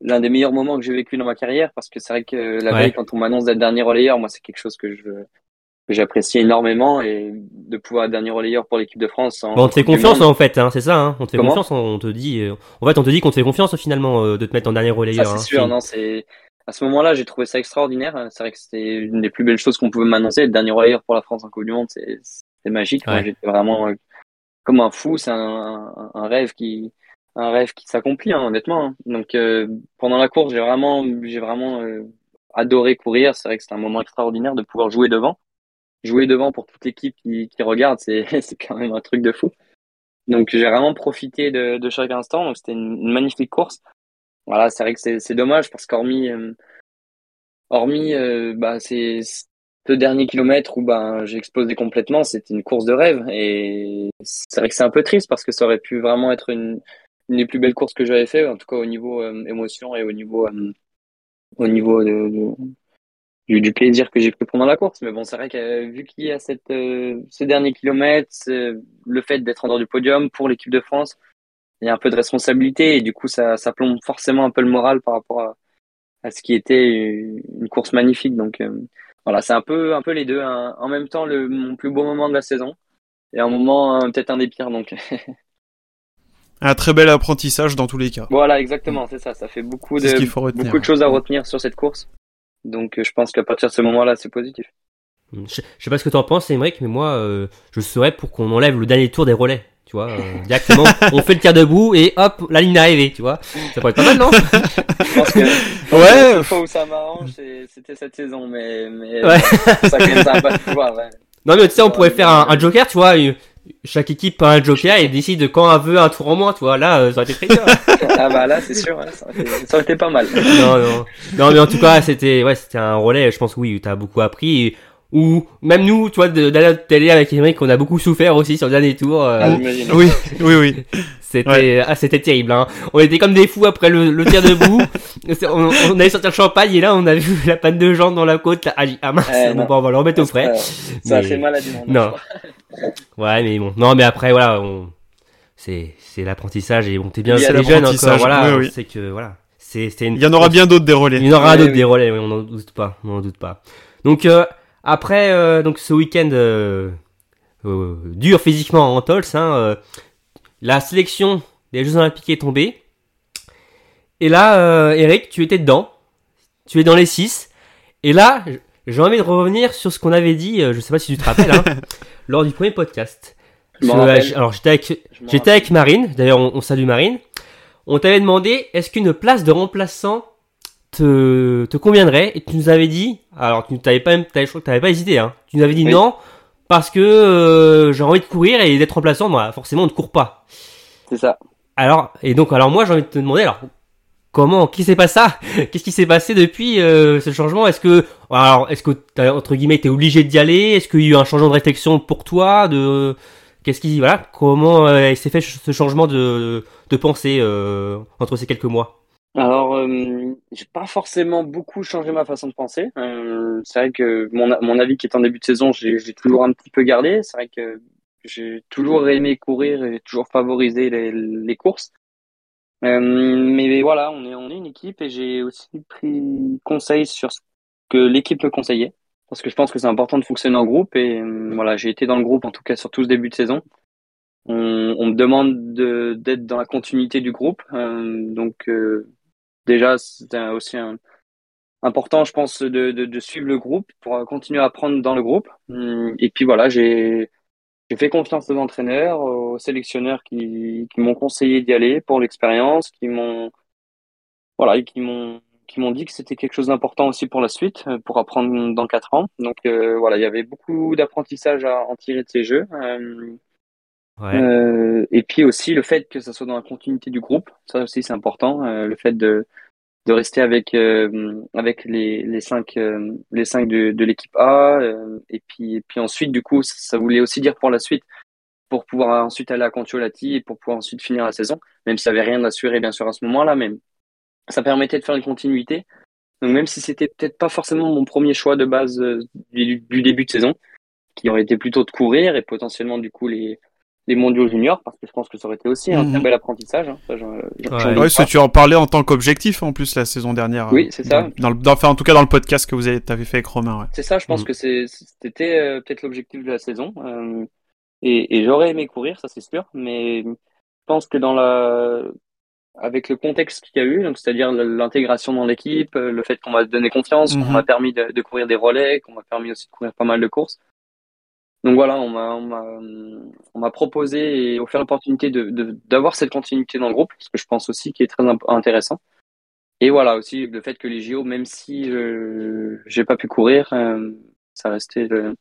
l'un des meilleurs moments que j'ai vécu dans ma carrière parce que c'est vrai que la veille, quand on m'annonce d'être dernier relayeur, moi, c'est quelque chose que je j'apprécie énormément et de pouvoir être dernier relayeur pour l'équipe de France. Bon, on te fait confiance en fait, hein, c'est ça. Hein on te fait confiance. On te dit, euh, en fait, on te dit qu'on te fait confiance finalement euh, de te mettre en dernier relayeur. c'est hein, sûr. Non, c'est à ce moment-là, j'ai trouvé ça extraordinaire. C'est vrai que c'était une des plus belles choses qu'on pouvait m'annoncer. Le dernier relayeur pour la France en Coupe du Monde, c'est magique. J'étais vraiment comme un fou. C'est un, rêve qui, un rêve qui s'accomplit, hein, honnêtement. Hein. Donc euh, pendant la course, j'ai vraiment, j'ai vraiment euh, adoré courir. C'est vrai que c'est un moment extraordinaire de pouvoir jouer devant. Jouer devant pour toute l'équipe qui, regarde, c'est <laughs> c'est quand même un truc de fou. Donc j'ai vraiment profité de, chaque instant. Donc c'était une, magnifique course. Voilà, c'est vrai que c'est dommage parce qu'hormis euh, hormis, bah c'est deux derniers kilomètres où ben j'ai explosé complètement, c'était une course de rêve et c'est vrai que c'est un peu triste parce que ça aurait pu vraiment être une des plus belles courses que j'avais fait, en tout cas au niveau émotion et au niveau au niveau du, plaisir que j'ai pris pendant la course. Mais bon, c'est vrai que vu qu'il y a cette, ce dernier kilomètre, le fait d'être en dehors du podium pour l'équipe de France, il y a un peu de responsabilité et du coup ça, ça plombe forcément un peu le moral par rapport à, à ce qui était une course magnifique. Donc euh, voilà, c'est un peu un peu les deux. Hein. En même temps, le mon plus beau moment de la saison et un moment peut-être un des pires. Donc <laughs> un très bel apprentissage dans tous les cas. Voilà, exactement, c'est ça. Ça fait beaucoup de beaucoup de choses à retenir sur cette course. Donc euh, je pense qu'à partir de ce moment-là, c'est positif. Je, sais pas ce que tu en penses, Emmerich, mais moi, euh, je serais pour qu'on enlève le dernier tour des relais tu vois, euh, directement, <laughs> on fait le tir debout et hop, la ligne est arrivée, tu vois. Ça pourrait être pas mal, non Je pense que <laughs> ouais. La fois où ça m'arrange, c'était cette saison, mais, mais ouais. ça quand ça pas de pouvoir. Ouais. Non mais tu sais, on pourrait faire un, un, joker, tu vois. Chaque équipe a un joker et décide quand elle veut un tour en moins, tu vois. Là, euh, ça aurait été très bien. ah bah là, c'est sûr, ça, aurait été, ça, aurait été, pas mal. non, non, non, mais en tout cas, c'était, ouais, c'était un relais. Je pense que oui, t'as beaucoup appris. Et ou même nous, tu vois, d'aller à la télé avec Emmerich, on a beaucoup souffert aussi sur le dernier tour. Euh. Ah, oui, oui, oui. <laughs> C'était, ah, c'était terrible. Hein. On était comme des fous après le, le tir debout. <laughs> on, on allait sortir le champagne et là, on a vu <laughs> la panne de jambes dans la côte. Là. Ah, ah mince, eh, bon, on va le remettre au frais. Ça, a fait mal à du monde. Non. ouais, mais bon. Non, mais après, voilà, on... c'est, c'est l'apprentissage et bon, t'es bien, c'est les jeunes encore. Voilà, c'est que voilà. C'est, une... Il y en aura bien d'autres des relais. Il y en aura d'autres des relais, oui, on n'en doute pas, on n'en doute pas. Donc, euh, après euh, donc ce week-end euh, euh, dur physiquement en Tols, hein, la sélection des Jeux Olympiques est tombée. Et là, Eric, tu étais dedans. Tu es dans les 6. Et là, j'ai envie de revenir sur ce qu'on avait dit, je sais pas si tu te rappelles, hein, <laughs> lors du premier podcast. alors j'étais avec, j'étais avec Marine, d'ailleurs on, on, salue Marine. On t'avait demandé est-ce qu'une place de remplaçant te, te conviendrait. Et tu nous avais dit, alors tu t'avais pas même, je crois que t'avais pas hésité, hein. Tu nous avais dit non parce que euh, j'ai envie de courir et d'être remplaçant, moi, forcément on ne court pas. C'est ça. Alors et donc alors moi j'ai envie de te demander alors comment qui s'est passé ça? <laughs> Qu'est-ce qui s'est passé depuis euh, ce changement? Est-ce que alors est-ce que as, entre guillemets t'es obligé d'y aller? Est-ce qu'il y a eu un changement de réflexion pour toi? De qu'est-ce qui voilà comment euh, s'est fait ce changement de de pensée euh, entre ces quelques mois? Alors, euh, j'ai pas forcément beaucoup changé ma façon de penser. Euh, c'est vrai que mon, mon avis qui est en début de saison, j'ai toujours un petit peu gardé. C'est vrai que j'ai toujours aimé courir et toujours favorisé les, les courses. Euh, mais voilà, on est, on est une équipe et j'ai aussi pris conseil sur ce que l'équipe me conseillait. Parce que je pense que c'est important de fonctionner en groupe et voilà, j'ai été dans le groupe en tout cas sur tout ce début de saison. On, on me demande d'être dans la continuité du groupe, donc déjà, c'est aussi important, je pense, de, de, suivre le groupe pour continuer à apprendre dans le groupe. Hum, et puis voilà, j'ai fait confiance aux entraîneurs, aux sélectionneurs qui, qui m'ont conseillé d'y aller pour l'expérience, qui m'ont voilà, qui m'ont qui m'ont dit que c'était quelque chose d'important aussi pour la suite, euh, pour apprendre dans quatre ans. Donc euh, voilà, il y avait beaucoup d'apprentissage à en tirer de ces jeux. Euh, et puis aussi le fait que ça soit dans la continuité du groupe, ça aussi c'est important. Euh, le fait de, de rester avec euh, avec les, les cinq les cinq de, de l'équipe A. et puis et puis ensuite du coup ça, voulait aussi dire pour la suite pour pouvoir ensuite aller à Contiolati et pour pouvoir ensuite finir la saison, même si ça avait rien assuré bien sûr à ce moment-là, même ça permettait de faire une continuité. Donc même si c'était peut-être pas forcément mon premier choix de base du, début de saison, qui aurait été plutôt de courir et potentiellement du coup les les mondiaux juniors parce que je pense que ça aurait été aussi un très mhm. bel apprentissage. Hein. Ça, tu en parlais en tant qu'objectif en plus la saison dernière. Oui, c'est ça. Dans, enfin, en tout cas dans le podcast que vous avez, avais fait avec Romain. Ouais. C'est ça, je pense mhm. que c'était euh, peut-être l'objectif de la saison. Euh, et, et j'aurais aimé courir, ça c'est sûr, mais je pense que dans la avec le contexte qu'il y a eu, donc c'est-à-dire l'intégration dans l'équipe, le fait qu'on m'a donné confiance, qu'on mhm. m'a permis de, de, courir des relais, qu'on m'a permis aussi de courir pas mal de courses. Donc voilà, on m'a on m'a on m'a proposé et offert l'opportunité de d'avoir cette continuité dans le groupe, ce que je pense aussi qui est très intéressant. Et voilà aussi le fait que les JO, même si je j'ai pas pu courir, euh, ça restait le,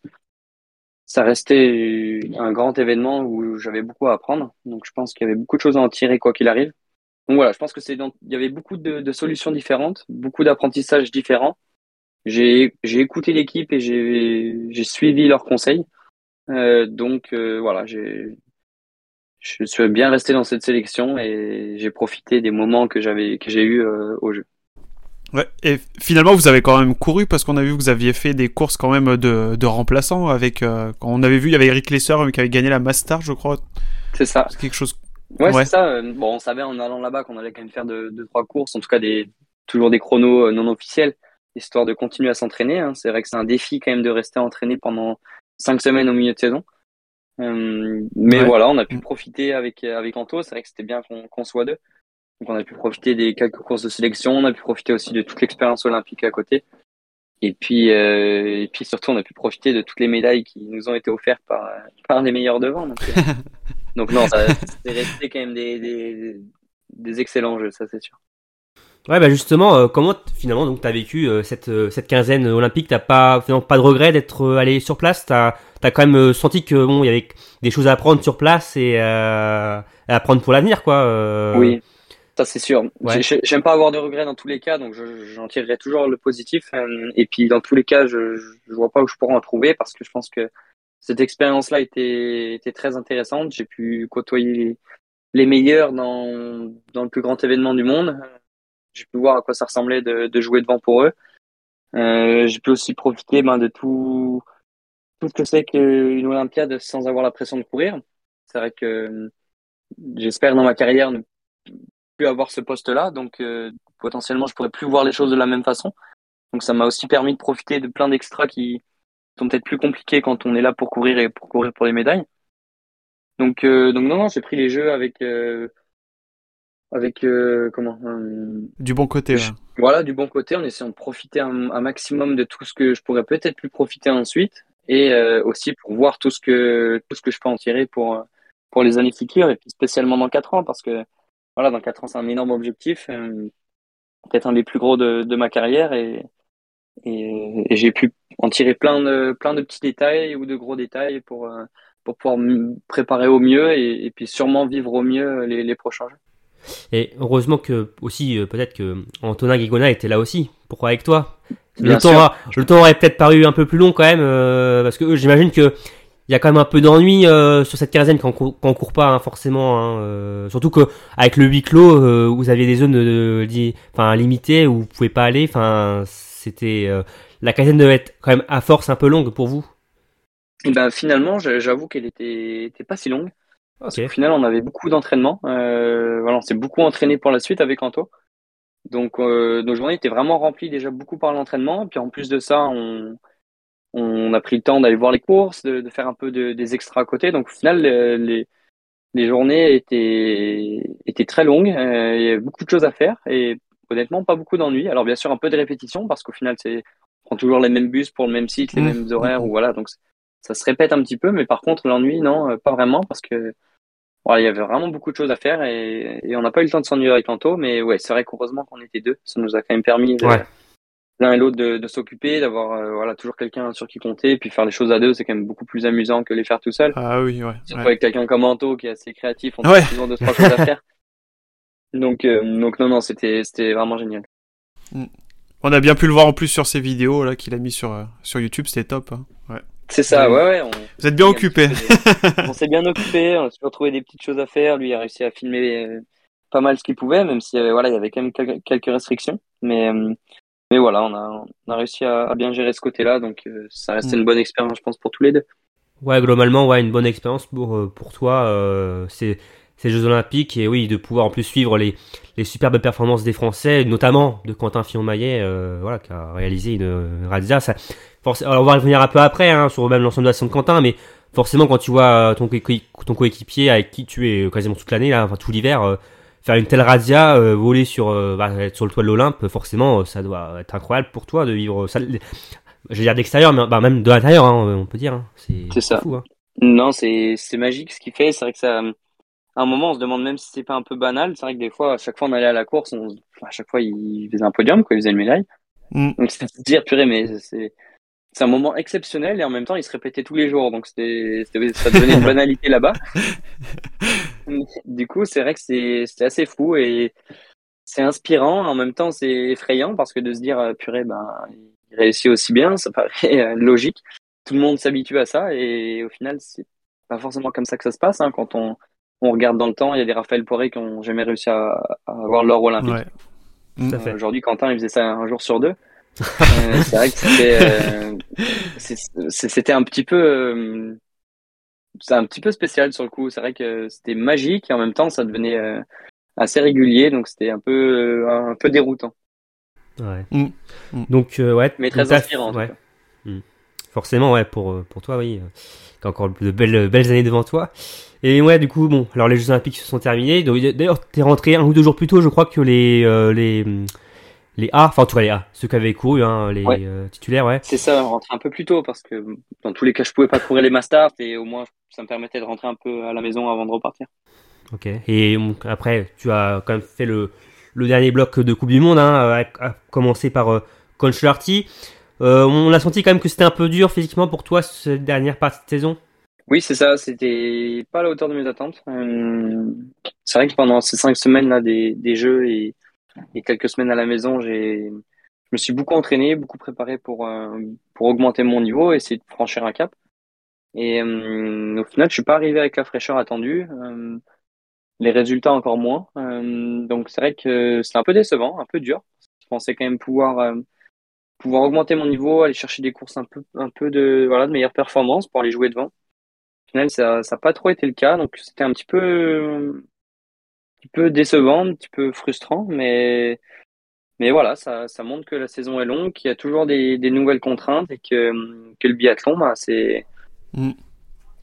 ça restait un grand événement où j'avais beaucoup à apprendre. Donc je pense qu'il y avait beaucoup de choses à en tirer quoi qu'il arrive. Donc voilà, je pense que c'est il y avait beaucoup de, de solutions différentes, beaucoup d'apprentissages différents. J'ai j'ai écouté l'équipe et j'ai j'ai suivi leurs conseils. Euh, donc euh, voilà, j'ai je suis bien resté dans cette sélection et j'ai profité des moments que j'avais que j'ai eu au jeu. Ouais, et finalement, vous avez quand même couru parce qu'on a vu que vous aviez fait des courses quand même de, de remplaçants avec. Euh, on avait vu, il y avait Eric Lesser qui avait gagné la Master, je crois. C'est ça. C'est quelque chose. Ouais, c'est ça. Euh, bon, on savait en allant là-bas qu'on allait quand même faire deux, deux, trois courses, en tout cas des toujours des chronos euh, non officiels, histoire de continuer à s'entraîner. Hein. C'est vrai que c'est un défi quand même de rester entraîné pendant cinq semaines au milieu de saison. Euh, mais voilà, on a pu profiter avec avec Anto. C'est vrai que c'était bien qu'on soit deux. Donc on a pu profiter des quelques courses de sélection, on a pu profiter aussi de toute l'expérience olympique à côté. Et puis, euh, et puis surtout, on a pu profiter de toutes les médailles qui nous ont été offertes par, par les meilleurs devant. Donc, euh, <laughs> donc non, c'est resté quand même des, des, des excellents jeux, ça c'est sûr. Ouais, bah justement, euh, comment finalement donc t'as vécu euh, cette euh, cette quinzaine olympique? T'as pas finalement pas de regret d'être allé sur place? T'as as quand même senti que bon, il y avait des choses à apprendre sur place et à apprendre pour l'avenir, quoi. Oui. Ça, c'est sûr. J'aime pas avoir de regrets dans tous les cas, donc j'en tirerai toujours le positif. Et puis, dans tous les cas, je, je vois pas où je pourrais en trouver parce que je pense que cette expérience-là était, était très intéressante. J'ai pu côtoyer les meilleurs dans, dans le plus grand événement du monde. J'ai pu voir à quoi ça ressemblait de, jouer devant pour eux. Euh, J'ai pu aussi profiter ben, de tout, tout ce que c'est qu'une Olympiade sans avoir la pression de courir. C'est vrai que j'espère dans ma carrière ne avoir ce poste-là, donc euh, potentiellement je pourrais plus voir les choses de la même façon. Donc ça m'a aussi permis de profiter de plein d'extras qui sont peut-être plus compliqués quand on est là pour courir et pour courir pour les médailles. Donc euh, donc non non j'ai pris les jeux avec euh, avec comment du bon côté. Voilà du bon côté en essayant de profiter un, un, maximum de tout ce que je pourrais peut-être plus profiter ensuite et aussi pour voir tout ce que tout ce que je peux en tirer pour pour les années futures et puis spécialement dans quatre ans parce que voilà, dans 4 ans, c'est un énorme objectif, euh, peut-être un des plus gros de, de ma carrière et, et, j'ai pu en tirer plein de, plein de petits détails ou de gros détails pour, euh, pour pouvoir me préparer au mieux et, et, puis sûrement vivre au mieux les, les prochains jeux. Et heureusement que aussi euh, peut-être que Antonin Guigona était là aussi pour avec toi. le temps, le temps aurait peut-être paru un peu plus long quand même parce que j'imagine que il y a quand même un peu d'ennui euh, sur cette quinzaine quand on, quand on court pas hein, forcément. Hein, euh, surtout que avec le huis clos, euh, vous aviez des zones de, enfin limitées où vous pouvez pas aller. Enfin, c'était la quinzaine devait être quand même à force un peu longue pour vous. Et eh ben finalement, j'avoue qu'elle était, était pas si longue. Parce Au final, on avait beaucoup d'entraînement. voilà, on s'est beaucoup entraîné pour la suite avec Anto. Donc nos journées étaient vraiment remplies déjà beaucoup par l'entraînement. Puis en plus de ça, on on a pris le temps d'aller voir les courses, de, faire un peu de, des extras à côté. Donc au final, les, les journées étaient, étaient très longues. Euh, il y avait beaucoup de choses à faire et honnêtement pas beaucoup d'ennuis. Alors bien sûr un peu de répétition parce qu'au final c'est on prend toujours les mêmes bus pour le même site, les mmh. mêmes horaires ou voilà donc ça se répète un petit peu. Mais par contre l'ennui non euh, pas vraiment parce que voilà, il y avait vraiment beaucoup de choses à faire et, on n'a pas eu le temps de s'ennuyer avec Lanto. Mais ouais c'est vrai qu'heureusement qu'on était deux, ça nous a quand même permis l'un et l'autre de, de s'occuper, d'avoir euh, voilà toujours quelqu'un sur qui compter, et puis faire les choses à deux, c'est quand même beaucoup plus amusant que les faire tout seul. Ah oui, ouais. Surtout avec quelqu'un comme Anto qui est assez créatif, on a toujours deux trois choses à <laughs> faire. Donc euh, donc non non, c'était c'était vraiment génial. Mm. On a bien pu le voir en plus sur ses vidéos là qu'il a mis sur euh, sur YouTube, c'était top. Hein. C'est ça, ouais ouais. On... Vous êtes bien occupé. <laughs> on s'est bien occupé, on a toujours trouvé des petites choses à faire. Lui a réussi à filmer pas mal ce qu'il pouvait, même si voilà il y avait quand même quelques restrictions, mais mais voilà, on a, on a réussi à, bien gérer ce côté-là, donc euh, ça reste mm. une bonne expérience, je pense, pour tous les deux. Ouais, globalement, ouais, une bonne expérience pour, euh, pour toi, euh, c'est ces Jeux Olympiques, et oui, de pouvoir en plus suivre les, les superbes performances des Français, notamment de Quentin Fillon-Maillet, euh, voilà, qui a réalisé une, une radia. Ça, alors on va revenir un peu après, hein, sur même l'ensemble de la de Quentin, mais forcément, quand tu vois ton, ton coéquipier avec qui tu es quasiment toute l'année, là, enfin tout l'hiver, faire une telle radia, euh, voler sur, euh, bah, être sur le toit de l'Olympe, forcément, euh, ça doit être incroyable pour toi de vivre ça. Je veux dire d'extérieur, mais bah, même de l'intérieur, hein, on peut dire. Hein. C'est ça. Fou, hein. Non, c'est magique ce qu'il fait. C'est vrai que ça. À un moment, on se demande même si c'est pas un peu banal. C'est vrai que des fois, à chaque fois, on allait à la course, on... à chaque fois, il faisait un podium, quoi, il faisait une médaille. Mm. Donc, c'est dire, purée, mais c'est c'est un moment exceptionnel et en même temps il se répétait tous les jours donc c'était ça devenait une <laughs> banalité là-bas <laughs> du coup c'est vrai que c'est assez fou et c'est inspirant en même temps c'est effrayant parce que de se dire purée ben il réussit aussi bien ça paraît euh, logique tout le monde s'habitue à ça et au final c'est pas forcément comme ça que ça se passe hein. quand on on regarde dans le temps, il y a des Raphaël Poiré qui ont jamais réussi à, à avoir l'or olympique. Ouais. Euh. Aujourd'hui, Quentin, il faisait ça un jour sur deux. <laughs> Euh, c'est vrai que c'était, euh, un petit peu, euh, c'est un petit peu spécial sur le coup. C'est vrai que c'était magique et en même temps, ça devenait euh, assez régulier, donc c'était un peu, euh, un peu déroutant. Ouais. Mm. Mm. Donc, euh, ouais. Mais très inspirant, en tout Ouais. cas. Forcément, ouais, pour, euh, pour toi, oui. euh, T'as encore de belles, belles années devant toi. Et ouais, du coup, bon, alors les Jeux Olympiques se sont terminés. Donc, D'ailleurs, t'es rentré un ou deux jours plus tôt, je crois, que les, euh, les, les A, enfin, en tout cas les A, ceux qui avaient couru, hein, les Ouais. euh, titulaires, ouais. C'est ça, rentrer un peu plus tôt parce que dans tous les cas, je pouvais pas courir les masters et au moins, ça me permettait de rentrer un peu à la maison avant de repartir. Ok. Et donc, après, tu as quand même fait le, le dernier bloc de Coupe du Monde, hein, à, à commencer par euh. Euh, on a senti quand même que c'était un peu dur physiquement pour toi cette dernière partie de saison. Oui, c'est ça, c'était pas à la hauteur de mes attentes. Euh, c'est vrai que pendant ces cinq semaines là des, des jeux et, quelques semaines à la maison, j'ai, je me suis beaucoup entraîné, beaucoup préparé pour, euh, pour augmenter mon niveau, essayer de franchir un cap. Et au final, je suis pas arrivé avec la fraîcheur attendue. Les résultats encore moins. Donc c'est vrai que c'est un peu décevant, un peu dur. Je pensais quand même pouvoir pouvoir augmenter mon niveau, aller chercher des courses un peu un peu de voilà de meilleure performance pour aller jouer devant. Au final, ça n'a pas trop été le cas, donc c'était un petit peu un petit peu décevant, un petit peu frustrant, mais mais voilà, ça ça montre que la saison est longue, qu'il y a toujours des des nouvelles contraintes et que que le biathlon, bah, c'est Mm.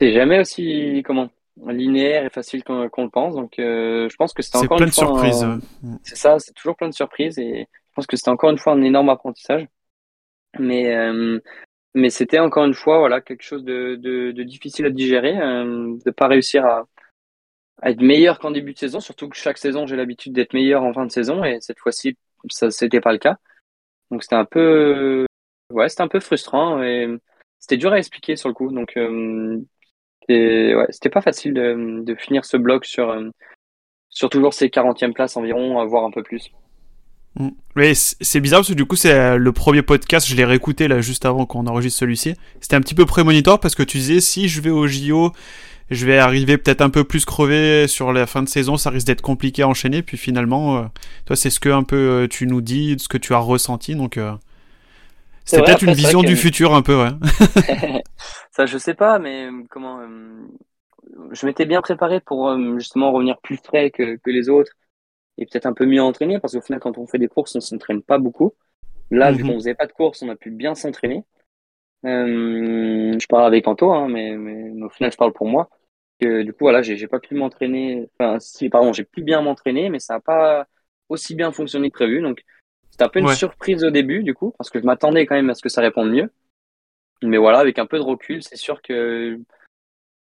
jamais aussi comment linéaire et facile qu'on le pense. Donc euh, je pense que c'était C'est encore plein une de fois un-. Mm. c'est ça, c'est toujours plein de surprises et je pense que c'était encore une fois un énorme apprentissage. Mais euh, mais c'était encore une fois voilà quelque chose de de, de difficile à digérer, euh, de pas réussir à, à être meilleur qu'en début de saison. Surtout que chaque saison j'ai l'habitude d'être meilleur en fin de saison et cette fois-ci ça c'était pas le cas. Donc c'était un peu ouais c'était un peu frustrant et c'était dur à expliquer sur le coup. Donc euh, c'était ouais, c'était pas facile de, de finir ce bloc sur euh, sur toujours ces 40e places environ, voire un peu plus. Mm. Mais c'est bizarre parce que du coup c'est euh, le premier podcast, je l'ai réécouté là juste avant qu'on enregistre celui-ci. C'était un petit peu prémonitoire parce que tu disais si je vais au JO, je vais arriver peut-être un peu plus crevé sur la fin de saison, ça risque d'être compliqué à enchaîner. Puis finalement, euh, toi c'est ce que un peu euh, tu nous dis, ce que tu as ressenti. Donc euh, C'est c'était peut-être après, une vision que- du futur un peu, ouais. <laughs> <laughs> Ça, je sais pas, mais comment euh, je m'étais bien préparé pour justement revenir plus frais que, que les autres et peut-être un peu mieux entraîné parce qu'au final, quand on fait des courses, on s'entraîne pas beaucoup. Là, vu Mhm. qu'on faisait pas de course, on a pu bien s'entraîner. Euh, je parle avec Anto, hein, mais, mais, au final, je parle pour moi. Que, du coup, voilà, j'ai pas pu m'entraîner. Enfin, si, pardon, j'ai pu bien m'entraîner, mais ça a pas aussi bien fonctionné que prévu. Donc, c'était un peu une Ouais. surprise au début, du coup, parce que je m'attendais quand même à ce que ça réponde mieux. Mais voilà, avec un peu de recul, c'est sûr que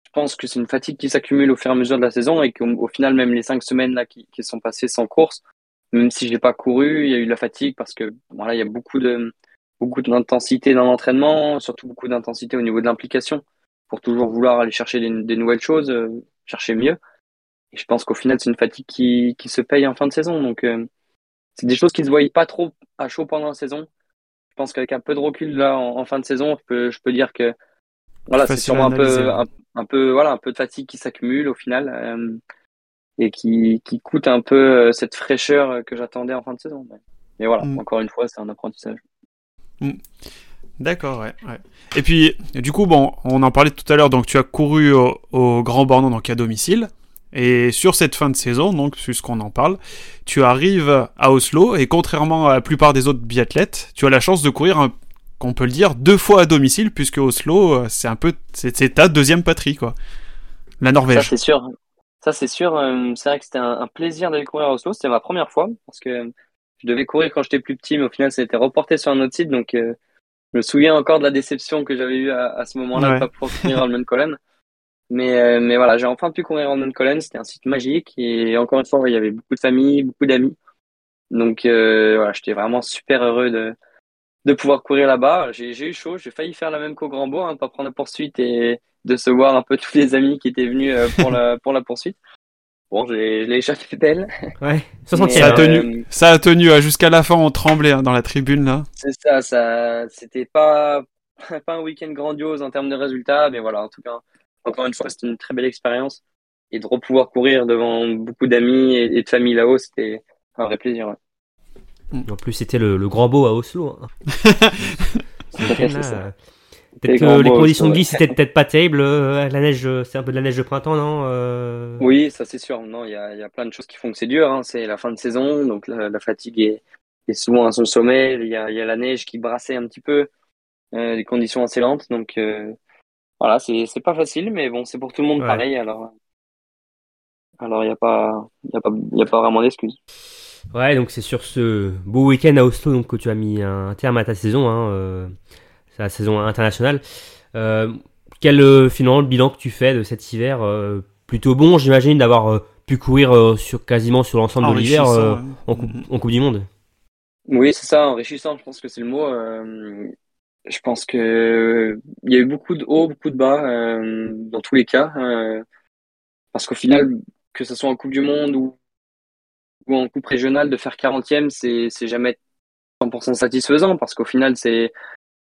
je pense que c'est une fatigue qui s'accumule au fur et à mesure de la saison et qu'au au final, même les cinq semaines là qui, sont passées sans course, même si j'ai pas couru, il y a eu de la fatigue parce que voilà, il y a beaucoup de beaucoup d'intensité dans l'entraînement, surtout beaucoup d'intensité au niveau de l'implication pour toujours vouloir aller chercher des, nouvelles choses, euh, chercher mieux. Et je pense qu'au final, c'est une fatigue qui, qui se paye en fin de saison. Donc, euh, c'est des choses qui se voient pas trop à chaud pendant la saison. Je pense qu'avec un peu de recul là en, en fin de saison, je peux, je peux dire que voilà, c'est sûrement un peu, un, un peu, voilà, un peu de fatigue qui s'accumule au final euh, et qui, qui coûte un peu euh, cette fraîcheur euh, que j'attendais en fin de saison. Mais, voilà, Mm. encore une fois, c'est un apprentissage. D'accord, ouais, ouais. Et puis, du coup, bon, on en parlait tout à l'heure, donc tu as couru au, au Grand Bornand, donc à domicile. Et sur cette fin de saison, donc, puisqu'on en parle, tu arrives à Oslo, et contrairement à la plupart des autres biathlètes, tu as la chance de courir, un- qu'on peut le dire, deux fois à domicile, puisque Oslo, euh, c'est un peu, c'est ta deuxième patrie, quoi. La Ça, Norvège. c'est sûr. Ça, c'est sûr. euh, c'est vrai que c'était un, plaisir d'aller courir à Oslo. C'était ma première fois parce que je devais courir quand j'étais plus petit, mais au final, ça a été reporté sur un autre site. Donc, euh, je me souviens encore de la déception que j'avais eue à, à ce moment-là Ouais. pas pouvoir courir Holmenkollen. Mais, euh, mais voilà, j'ai enfin pu courir Holmenkollen. C'était un site magique et encore une fois, il y avait beaucoup de familles, beaucoup d'amis. Donc, euh, voilà, j'étais vraiment super heureux de, de pouvoir courir là-bas. J'ai, eu chaud. J'ai failli faire la même qu'au Grand Bourg, hein, de pas prendre la poursuite et de se voir un peu tous les amis qui étaient venus euh, pour la, pour la poursuite. Bon, j'ai, je l'ai échappé belle. Ouais, <laughs> 60 Ça a tenu. euh, Ça a tenu, euh, jusqu'à la fin, on tremblait hein, dans la tribune, là. C'est ça, ça, c'était pas, <laughs> pas un week-end grandiose en termes de résultats, mais voilà, en tout cas, encore une fois, c'était une très belle expérience. et de repouvoir courir devant beaucoup d'amis et, et de famille là-haut, c'était un vrai plaisir. ouais. En plus, c'était le, le grand beau à Oslo. hein. <laughs> <laughs> Euh, Les Peut-être que les conditions de glisse c'était peut-être pas terrible. euh, La neige, euh, c'est un peu de la neige de printemps, non euh, <laughs> Oui, ça c'est sûr. Non, il y a, il y a plein de choses qui font que c'est dur. hein. C'est la fin de saison, donc la, la fatigue est, est souvent à son sommet. Il y a, il y a la neige qui brassait un petit peu, euh, des conditions assez lentes. Donc euh, voilà, c'est c'est pas facile, mais bon, c'est pour tout le monde Ouais. pareil. Alors alors il y a pas il y a pas il y a pas vraiment d'excuses. Ouais, donc c'est sur ce beau week-end à Oslo donc, que tu as mis un terme à ta saison. Hein, euh, la saison internationale. Euh, quel euh, finalement le bilan que tu fais de cet hiver euh, Plutôt bon, j'imagine, d'avoir euh, pu courir euh, sur quasiment sur l'ensemble de l'hiver euh, en, coupe, en Coupe du Monde? Oui, c'est ça, enrichissant, je pense que c'est le mot. Euh, je pense que il y a eu beaucoup de hauts, beaucoup de bas euh, dans tous les cas. euh, parce qu'au final, que ce soit en Coupe du Monde ou, en Coupe régionale, de faire 40e, c'est jamais 100% satisfaisant parce qu'au final, c'est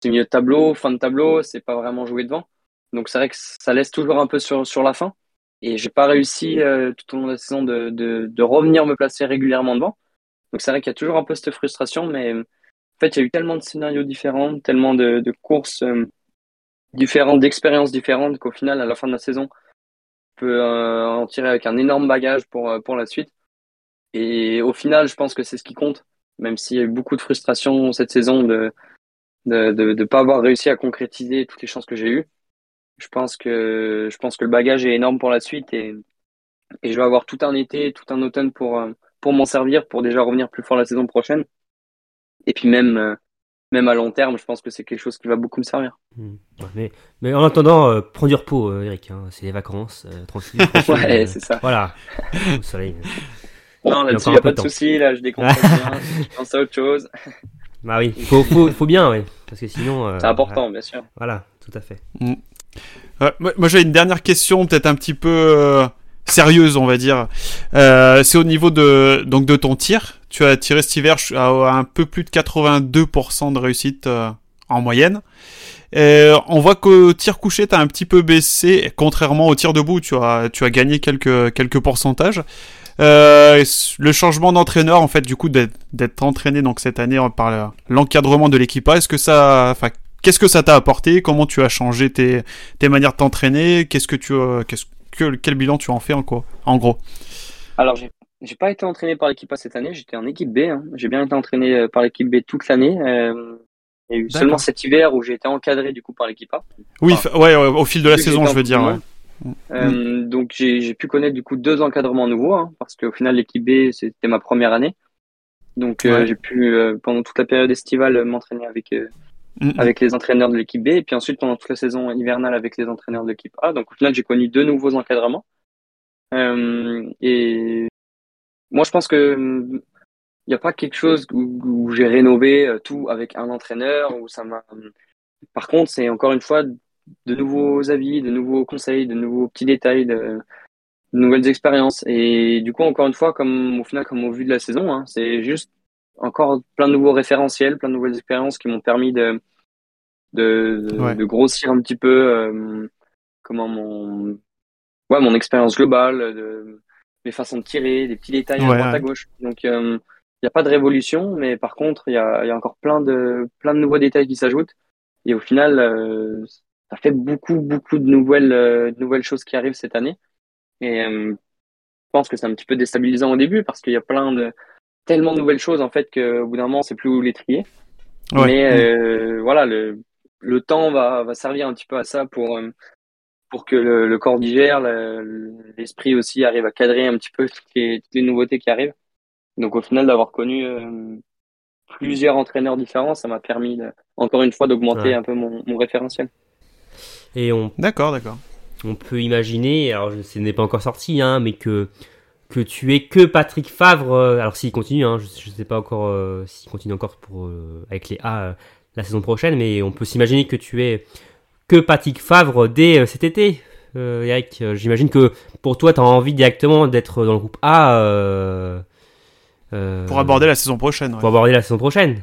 milieu de tableau, fin de tableau, c'est pas vraiment joué devant. Donc c'est vrai que ça laisse toujours un peu sur, sur la fin. Et j'ai pas réussi euh, tout au long de la saison de, de, revenir me placer régulièrement devant. Donc c'est vrai qu'il y a toujours un peu cette frustration, mais en fait, il y a eu tellement de scénarios différents, tellement de, courses euh, différentes, d'expériences différentes qu'au final, à la fin de la saison, on peut euh, en tirer avec un énorme bagage pour, pour la suite. Et au final, je pense que c'est ce qui compte, même s'il y a eu beaucoup de frustration cette saison de de de, de pas avoir réussi à concrétiser toutes les chances que j'ai eues. Je pense que je pense que le bagage est énorme pour la suite et et je vais avoir tout un été, tout un automne pour pour m'en servir, pour déjà revenir plus fort la saison prochaine. Et puis même euh, même à long terme, je pense que c'est quelque chose qui va beaucoup me servir. Hmm. Mais, mais en attendant, euh, prends du repos, euh, Eric. hein, c'est les vacances, euh, tranquille. <laughs> Ouais, c'est ça. Voilà, au soleil. Non, il y a là-dessus, il n'y a pas de souci. Là, je décompresse <laughs> bien. Je pense à autre chose. <laughs> Bah oui, faut, faut, faut bien, ouais. Parce que sinon. euh, C'est important, bien sûr. Voilà, tout à fait. Ouais, moi, moi, j'ai une dernière question, peut-être un petit peu euh, sérieuse, on va dire. Euh, c'est au niveau de donc de ton tir. Tu as tiré cet hiver à, à un peu plus de 82% de réussite euh, en moyenne. Et on voit qu'au tir couché, tu as un petit peu baissé, contrairement au tir debout, tu as tu as gagné quelques quelques pourcentages. Euh, le changement d'entraîneur, en fait, du coup, d'être entraîné donc cette année par la- l'encadrement de l'équipage, est-ce que ça, enfin, qu'est-ce que ça t'a apporté? Comment tu as changé tes tes manières de t'entraîner? Qu'est-ce que tu, euh, qu'est-ce que quel bilan tu en fais en quoi En gros? Alors, j'ai j'ai pas été entraîné par l'équipe A cette année. J'étais en équipe B. hein. J'ai bien été entraîné euh, par l'équipe B toute l'année. Euh, il y a eu seulement cet hiver où j'ai été encadré du coup par l'équipe A. Oui, ouais, ouais, au fil de la saison, je veux dire. Ouais. Euh, donc j'ai pu connaître du coup deux encadrements nouveaux hein, parce qu'au final l'équipe B c'était ma première année. Donc euh, Ouais. j'ai pu euh, pendant toute la période estivale m'entraîner avec Mm, mm. avec les entraîneurs de l'équipe B et puis ensuite pendant toute la saison hivernale avec les entraîneurs de l'équipe A. Donc au final j'ai connu deux nouveaux encadrements. Euh, et moi je pense que hum, il n'y a pas quelque chose où, où j'ai rénové euh, tout avec un entraîneur où ça m'a. Par contre c'est encore une fois de nouveaux avis, de nouveaux conseils, de nouveaux petits détails, de, de nouvelles expériences. Et du coup, encore une fois, comme au final, comme au vu de la saison, hein, c'est juste encore plein de nouveaux référentiels, plein de nouvelles expériences qui m'ont permis de, de, de, Ouais. de grossir un petit peu euh, comment mon, ouais, mon expérience globale, de mes façons de tirer, des petits détails Ouais, à droite à gauche. Donc, euh, il n'y a pas de révolution, mais par contre, il y a, il y a encore plein de, plein de nouveaux détails qui s'ajoutent. Et au final, euh, ça fait beaucoup, beaucoup de nouvelles, euh, de nouvelles choses qui arrivent cette année. Et euh, je pense que c'est un petit peu déstabilisant au début parce qu'il y a plein de, tellement de nouvelles choses en fait qu'au bout d'un moment, c'est plus où les trier. Ouais. Mais Mm. euh, voilà, le, le temps va, va servir un petit peu à ça pour, pour que le, le corps digère, le- l'esprit aussi arrive à cadrer un petit peu toutes les, toutes les nouveautés qui arrivent. Donc au final, d'avoir connu plusieurs entraîneurs différents, ça m'a permis de- encore une fois d'augmenter Ouais. un peu mon, mon référentiel. Et on, D'accord, d'accord. on peut imaginer, alors ce n'est pas encore sorti, hein, mais que, que tu es que Patrick Favre, euh, alors s'il continue, hein, je ne sais pas encore euh, s'il continue encore pour, euh, avec les A la saison prochaine, mais on peut s'imaginer que tu es que Patrick Favre dès cet été. Eric, j'imagine que pour toi, tu as envie directement d'être dans le groupe A Pour aborder la saison prochaine. ouais. pour aborder la saison prochaine.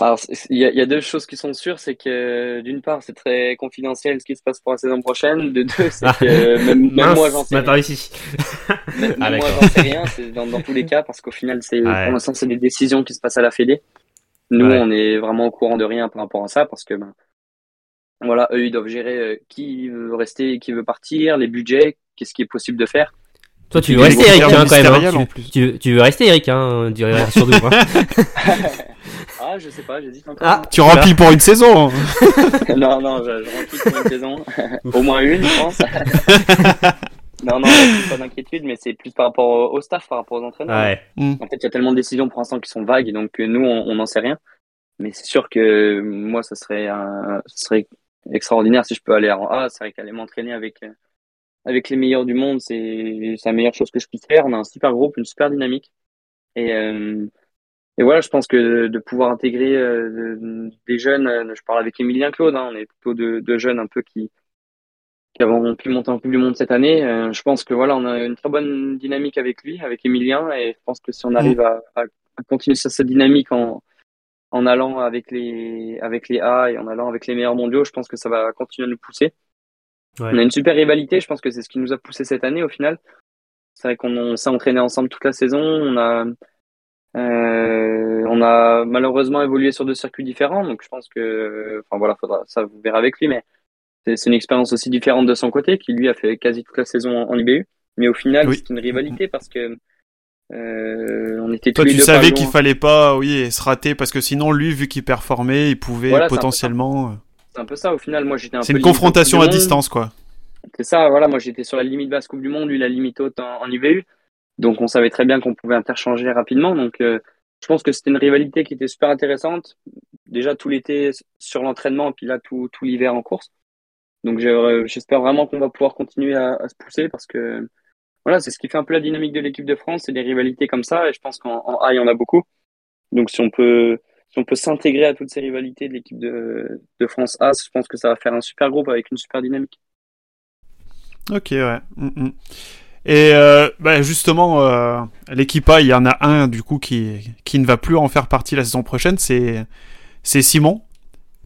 Alors, il y, a, il y a deux choses qui sont sûres, c'est que d'une part, c'est très confidentiel ce qui se passe pour la saison prochaine. De deux, c'est Ah. que même, même Mince, moi, j'en sais rien. ici. Même Ah, moi, j'en sais rien. C'est dans, dans tous les cas, parce qu'au final, c'est Ouais. pour l'instant, c'est des décisions qui se passent à la Fédé. Nous, Ouais. on est vraiment au courant de rien par rapport à ça, parce que ben, voilà, eux, ils doivent gérer euh, qui veut rester, qui veut partir, les budgets, qu'est-ce qui est possible de faire. Toi, tu veux rester, Eric, hein, quand même. hein. Tu, veux rester, Eric, hein, sur deux. Hein. <laughs> Ah, je sais pas, j'hésite encore. Ah, Tu remplis pour une saison. <laughs> non, non, je, je remplis pour une saison. Au moins une, je pense. <laughs> non, non, pas d'inquiétude, mais c'est plus par rapport au, au staff, par rapport aux entraîneurs. ouais. En fait, il y a tellement de décisions pour l'instant qui sont vagues, donc euh, nous, on n'en sait rien. Mais c'est sûr que euh, moi, ça serait, un, ça serait extraordinaire si je peux aller en A. C'est vrai qu'aller m'entraîner avec, euh, avec les meilleurs du monde, c'est c'est la meilleure chose que je puisse faire. On a un super groupe, une super dynamique. Et, euh, et voilà, je pense que de pouvoir intégrer euh, de- des jeunes, euh, je parle avec Emilien Claude, hein, on est plutôt de, de jeunes un peu qui, qui avons pu monter en Coupe du Monde cette année. Euh, je pense que voilà, on a une très bonne dynamique avec lui, avec Emilien, et je pense que si on arrive à, à, à continuer sur cette dynamique en, en allant avec les, avec les A et en allant avec les meilleurs mondiaux, je pense que ça va continuer à nous pousser. Ouais. On a une super rivalité, je pense que c'est ce qui nous a poussé cette année au final. C'est vrai qu'on on s'est entraîné ensemble toute la saison, on a, euh, on a malheureusement évolué sur deux circuits différents, donc je pense que, enfin voilà, faudra, ça vous verrez avec lui, mais c'est une expérience aussi différente de son côté, qui lui a fait quasi toute la saison en, en IBU. Mais au final, Oui. c'est une rivalité parce que euh, on était Toi, tous les tu deux savais qu'il fallait pas, oui, se rater parce que sinon, lui, vu qu'il performait, il pouvait Voilà, potentiellement. euh, C'est un peu ça au final. Moi, j'étais un C'est une confrontation à distance, quoi. C'est ça, voilà. Moi, j'étais sur la limite basse Coupe du Monde, lui la limite haute en, en IBU. Donc, on savait très bien qu'on pouvait interchanger rapidement. Donc, euh, je pense que c'était une rivalité qui était super intéressante. Déjà tout l'été sur l'entraînement, puis là tout, tout l'hiver en course. Donc, j'ai- j'espère vraiment qu'on va pouvoir continuer à, se pousser parce que voilà, c'est ce qui fait un peu la dynamique de l'équipe de France, c'est des rivalités comme ça. Et je pense qu'en en A, il y en a beaucoup. Donc, si on peut, si on peut s'intégrer à toutes ces rivalités de l'équipe de, de France A, je pense que ça va faire un super groupe avec une super dynamique. Ok, ouais. Mm, mm. Et euh, bah, justement, euh, l'équipe A, il y en a un du coup qui, qui ne va plus en faire partie la saison prochaine, c'est c'est Simon.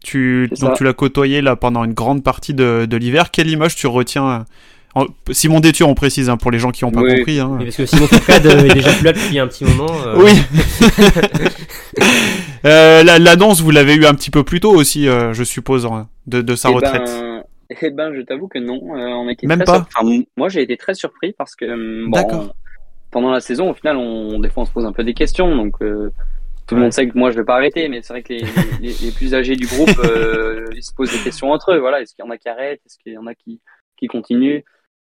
Tu, donc tu l'as côtoyé là pendant une grande partie de, de l'hiver. Quelle image tu retiens en- Simon Détu, on précise hein, pour les gens qui n'ont pas Oui. compris. Hein. Parce que Simon Fourcade euh, est déjà plus là depuis un petit moment. euh, Oui. <laughs> Euh, la- L'annonce, vous l'avez eu un petit peu plus tôt aussi, euh, je suppose, hein, de, de sa Eh retraite. Ben, eh ben, je t'avoue que non. Euh, on a été Même pas sur- enfin, m- moi, j'ai été très surpris parce que bon, D'accord. pendant la saison, au final, on, des fois, on se pose un peu des questions. Donc, euh, tout le Ouais. monde sait que moi, je vais pas arrêter, mais c'est vrai que les, les, les plus âgés du groupe, euh, <laughs> ils se posent des questions entre eux. Voilà, est-ce qu'il y en a qui arrêtent? Est-ce qu'il y en a qui, qui continuent?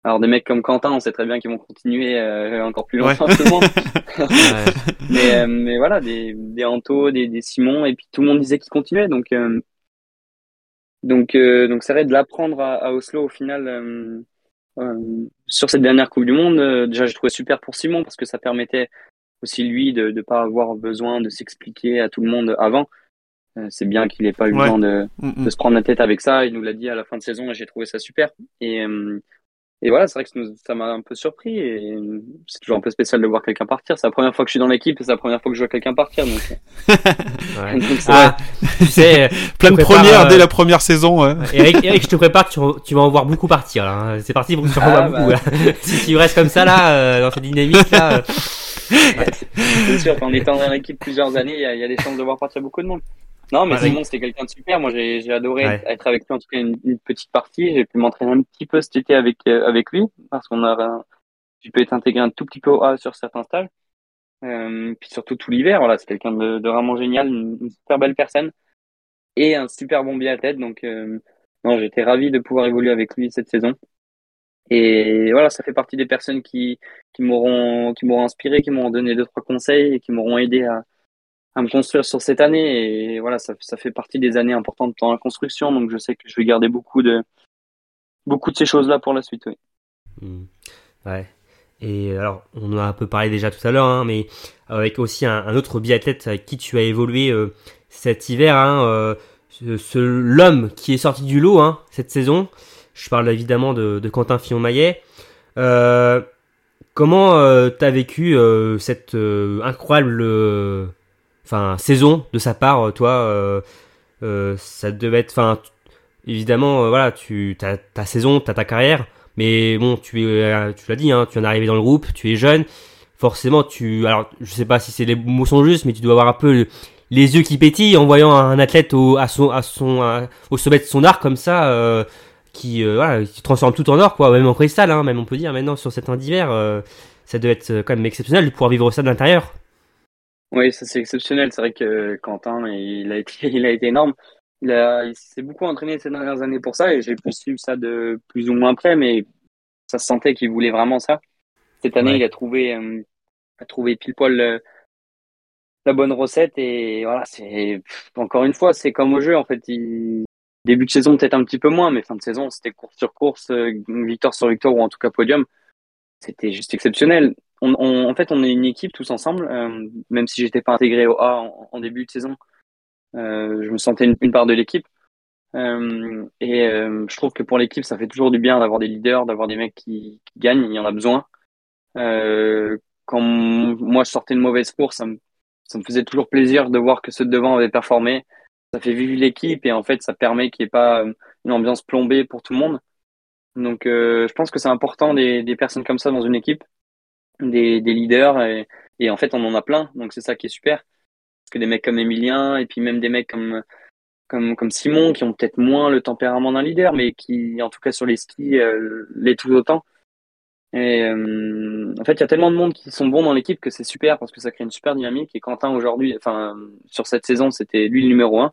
Alors, des mecs comme Quentin, on sait très bien qu'ils vont continuer euh, encore plus longtemps que <laughs> ouais. <laughs> mais, mais voilà, des, des Anto, des, des Simon, et puis tout le monde disait qu'ils continuaient. Donc, donc, euh, donc c'est vrai de l'apprendre à, à Oslo au final euh, euh, sur cette dernière Coupe du Monde. euh, déjà, j'ai trouvé super pour Simon parce que ça permettait aussi lui de ne pas avoir besoin de s'expliquer à tout le monde avant. Euh, c'est bien qu'il n'ait pas eu Ouais. le temps de, Mm, mm. de se prendre la tête avec ça. Il nous l'a dit à la fin de saison et j'ai trouvé ça super. Et, euh, et voilà, c'est vrai que ça m'a un peu surpris. Et euh, c'est toujours un peu spécial de voir quelqu'un partir. C'est la première fois que je suis dans l'équipe et c'est la première fois que je vois quelqu'un partir. Donc, <laughs> ouais. donc c'est Ah, tu sais, <laughs> Plein de premières euh, dès la première saison. ouais. <laughs> Eric, Eric, je te prépare, tu, tu vas en voir beaucoup partir. là, hein. C'est parti pour que tu en Ah, vois beaucoup. là. si tu restes comme ça là, euh, dans cette dynamique là, euh, c'est sûr qu'en étant dans l'équipe plusieurs années, il y, a, il y a des chances de voir partir beaucoup de monde. Non, mais. Simon, c'était quelqu'un de super. Moi, j'ai j'ai adoré Ouais. être avec lui, en tout cas, une, une petite partie. J'ai pu m'entraîner un petit peu cet été avec, euh, avec lui, parce qu'on a, tu peux être intégré un tout petit peu au A sur certains stages. Euh, puis surtout tout l'hiver, voilà, c'est quelqu'un de, de vraiment génial, une, une super belle personne et un super bon biathlète. Donc, euh, non, j'étais ravi de pouvoir évoluer avec lui cette saison. Et voilà, ça fait partie des personnes qui, qui m'auront, qui m'auront inspiré, qui m'auront donné deux, trois conseils et qui m'auront aidé à, à me construire sur cette année. Et voilà, ça, ça fait partie des années importantes dans la construction. Donc, je sais que je vais garder beaucoup de, beaucoup de ces choses-là pour la suite, oui. Hmm. Ouais. Et alors, on a un peu parlé déjà tout à l'heure, hein, mais avec aussi un, autre biathlète avec qui tu as évolué euh, cet hiver, hein, euh, ce, l'homme qui est sorti du lot hein, cette saison. Je parle évidemment de, Quentin Fillon-Maillet. Euh, comment euh, t'as vécu cette incroyable enfin saison de sa part, toi, ça devait être, enfin évidemment, voilà, tu as ta saison, tu as ta carrière, mais bon, tu es, tu l'as dit, hein, tu es arrivé dans le groupe, tu es jeune, forcément, tu, alors je sais pas si c'est les mots sont justes, mais tu dois avoir un peu les yeux qui pétillent en voyant un athlète au, à son, sommet de son art comme ça, euh, qui, euh, transforme tout en or, quoi, même en cristal, hein, même on peut dire maintenant sur certains d'hiver, euh, ça doit être quand même exceptionnel de pouvoir vivre ça de l'intérieur. Oui, ça c'est exceptionnel. C'est vrai que Quentin, il a été, <laughs> il a été énorme. Il, a, il s'est beaucoup entraîné ces dernières années pour ça et j'ai pu suivre ça de plus ou moins près, mais ça se sentait qu'il voulait vraiment ça. Cette année, il a trouvé, a trouvé pile poil la bonne recette et voilà c'est encore une fois c'est comme au jeu en fait début de saison peut-être un petit peu moins mais fin de saison c'était course sur course euh, victoire sur victoire ou en tout cas podium c'était juste exceptionnel on, en fait on est une équipe tous ensemble euh, même si j'étais pas intégré au A en, début de saison. Euh, je me sentais une, part de l'équipe. Et je trouve que pour l'équipe ça fait toujours du bien d'avoir des leaders d'avoir des mecs qui, gagnent. Il y en a besoin. Quand moi je sortais une mauvaise course ça me faisait toujours plaisir de voir que ceux de devant avaient performé. Ça fait vivre l'équipe et en fait, ça permet qu'il n'y ait pas euh, une ambiance plombée pour tout le monde. Donc, euh, je pense que c'est important des, personnes comme ça dans une équipe, des, des leaders et, et, en fait, on en a plein. Donc, c'est ça qui est super. Que des mecs comme Emilien et puis même des mecs comme comme, comme Simon qui ont peut-être moins le tempérament d'un leader, mais qui, en tout cas sur les skis, euh, l'est tout autant. Et euh, en fait, il y a tellement de monde qui sont bons dans l'équipe que c'est super parce que ça crée une super dynamique. Et Quentin, aujourd'hui, enfin, sur cette saison, c'était lui le numéro un.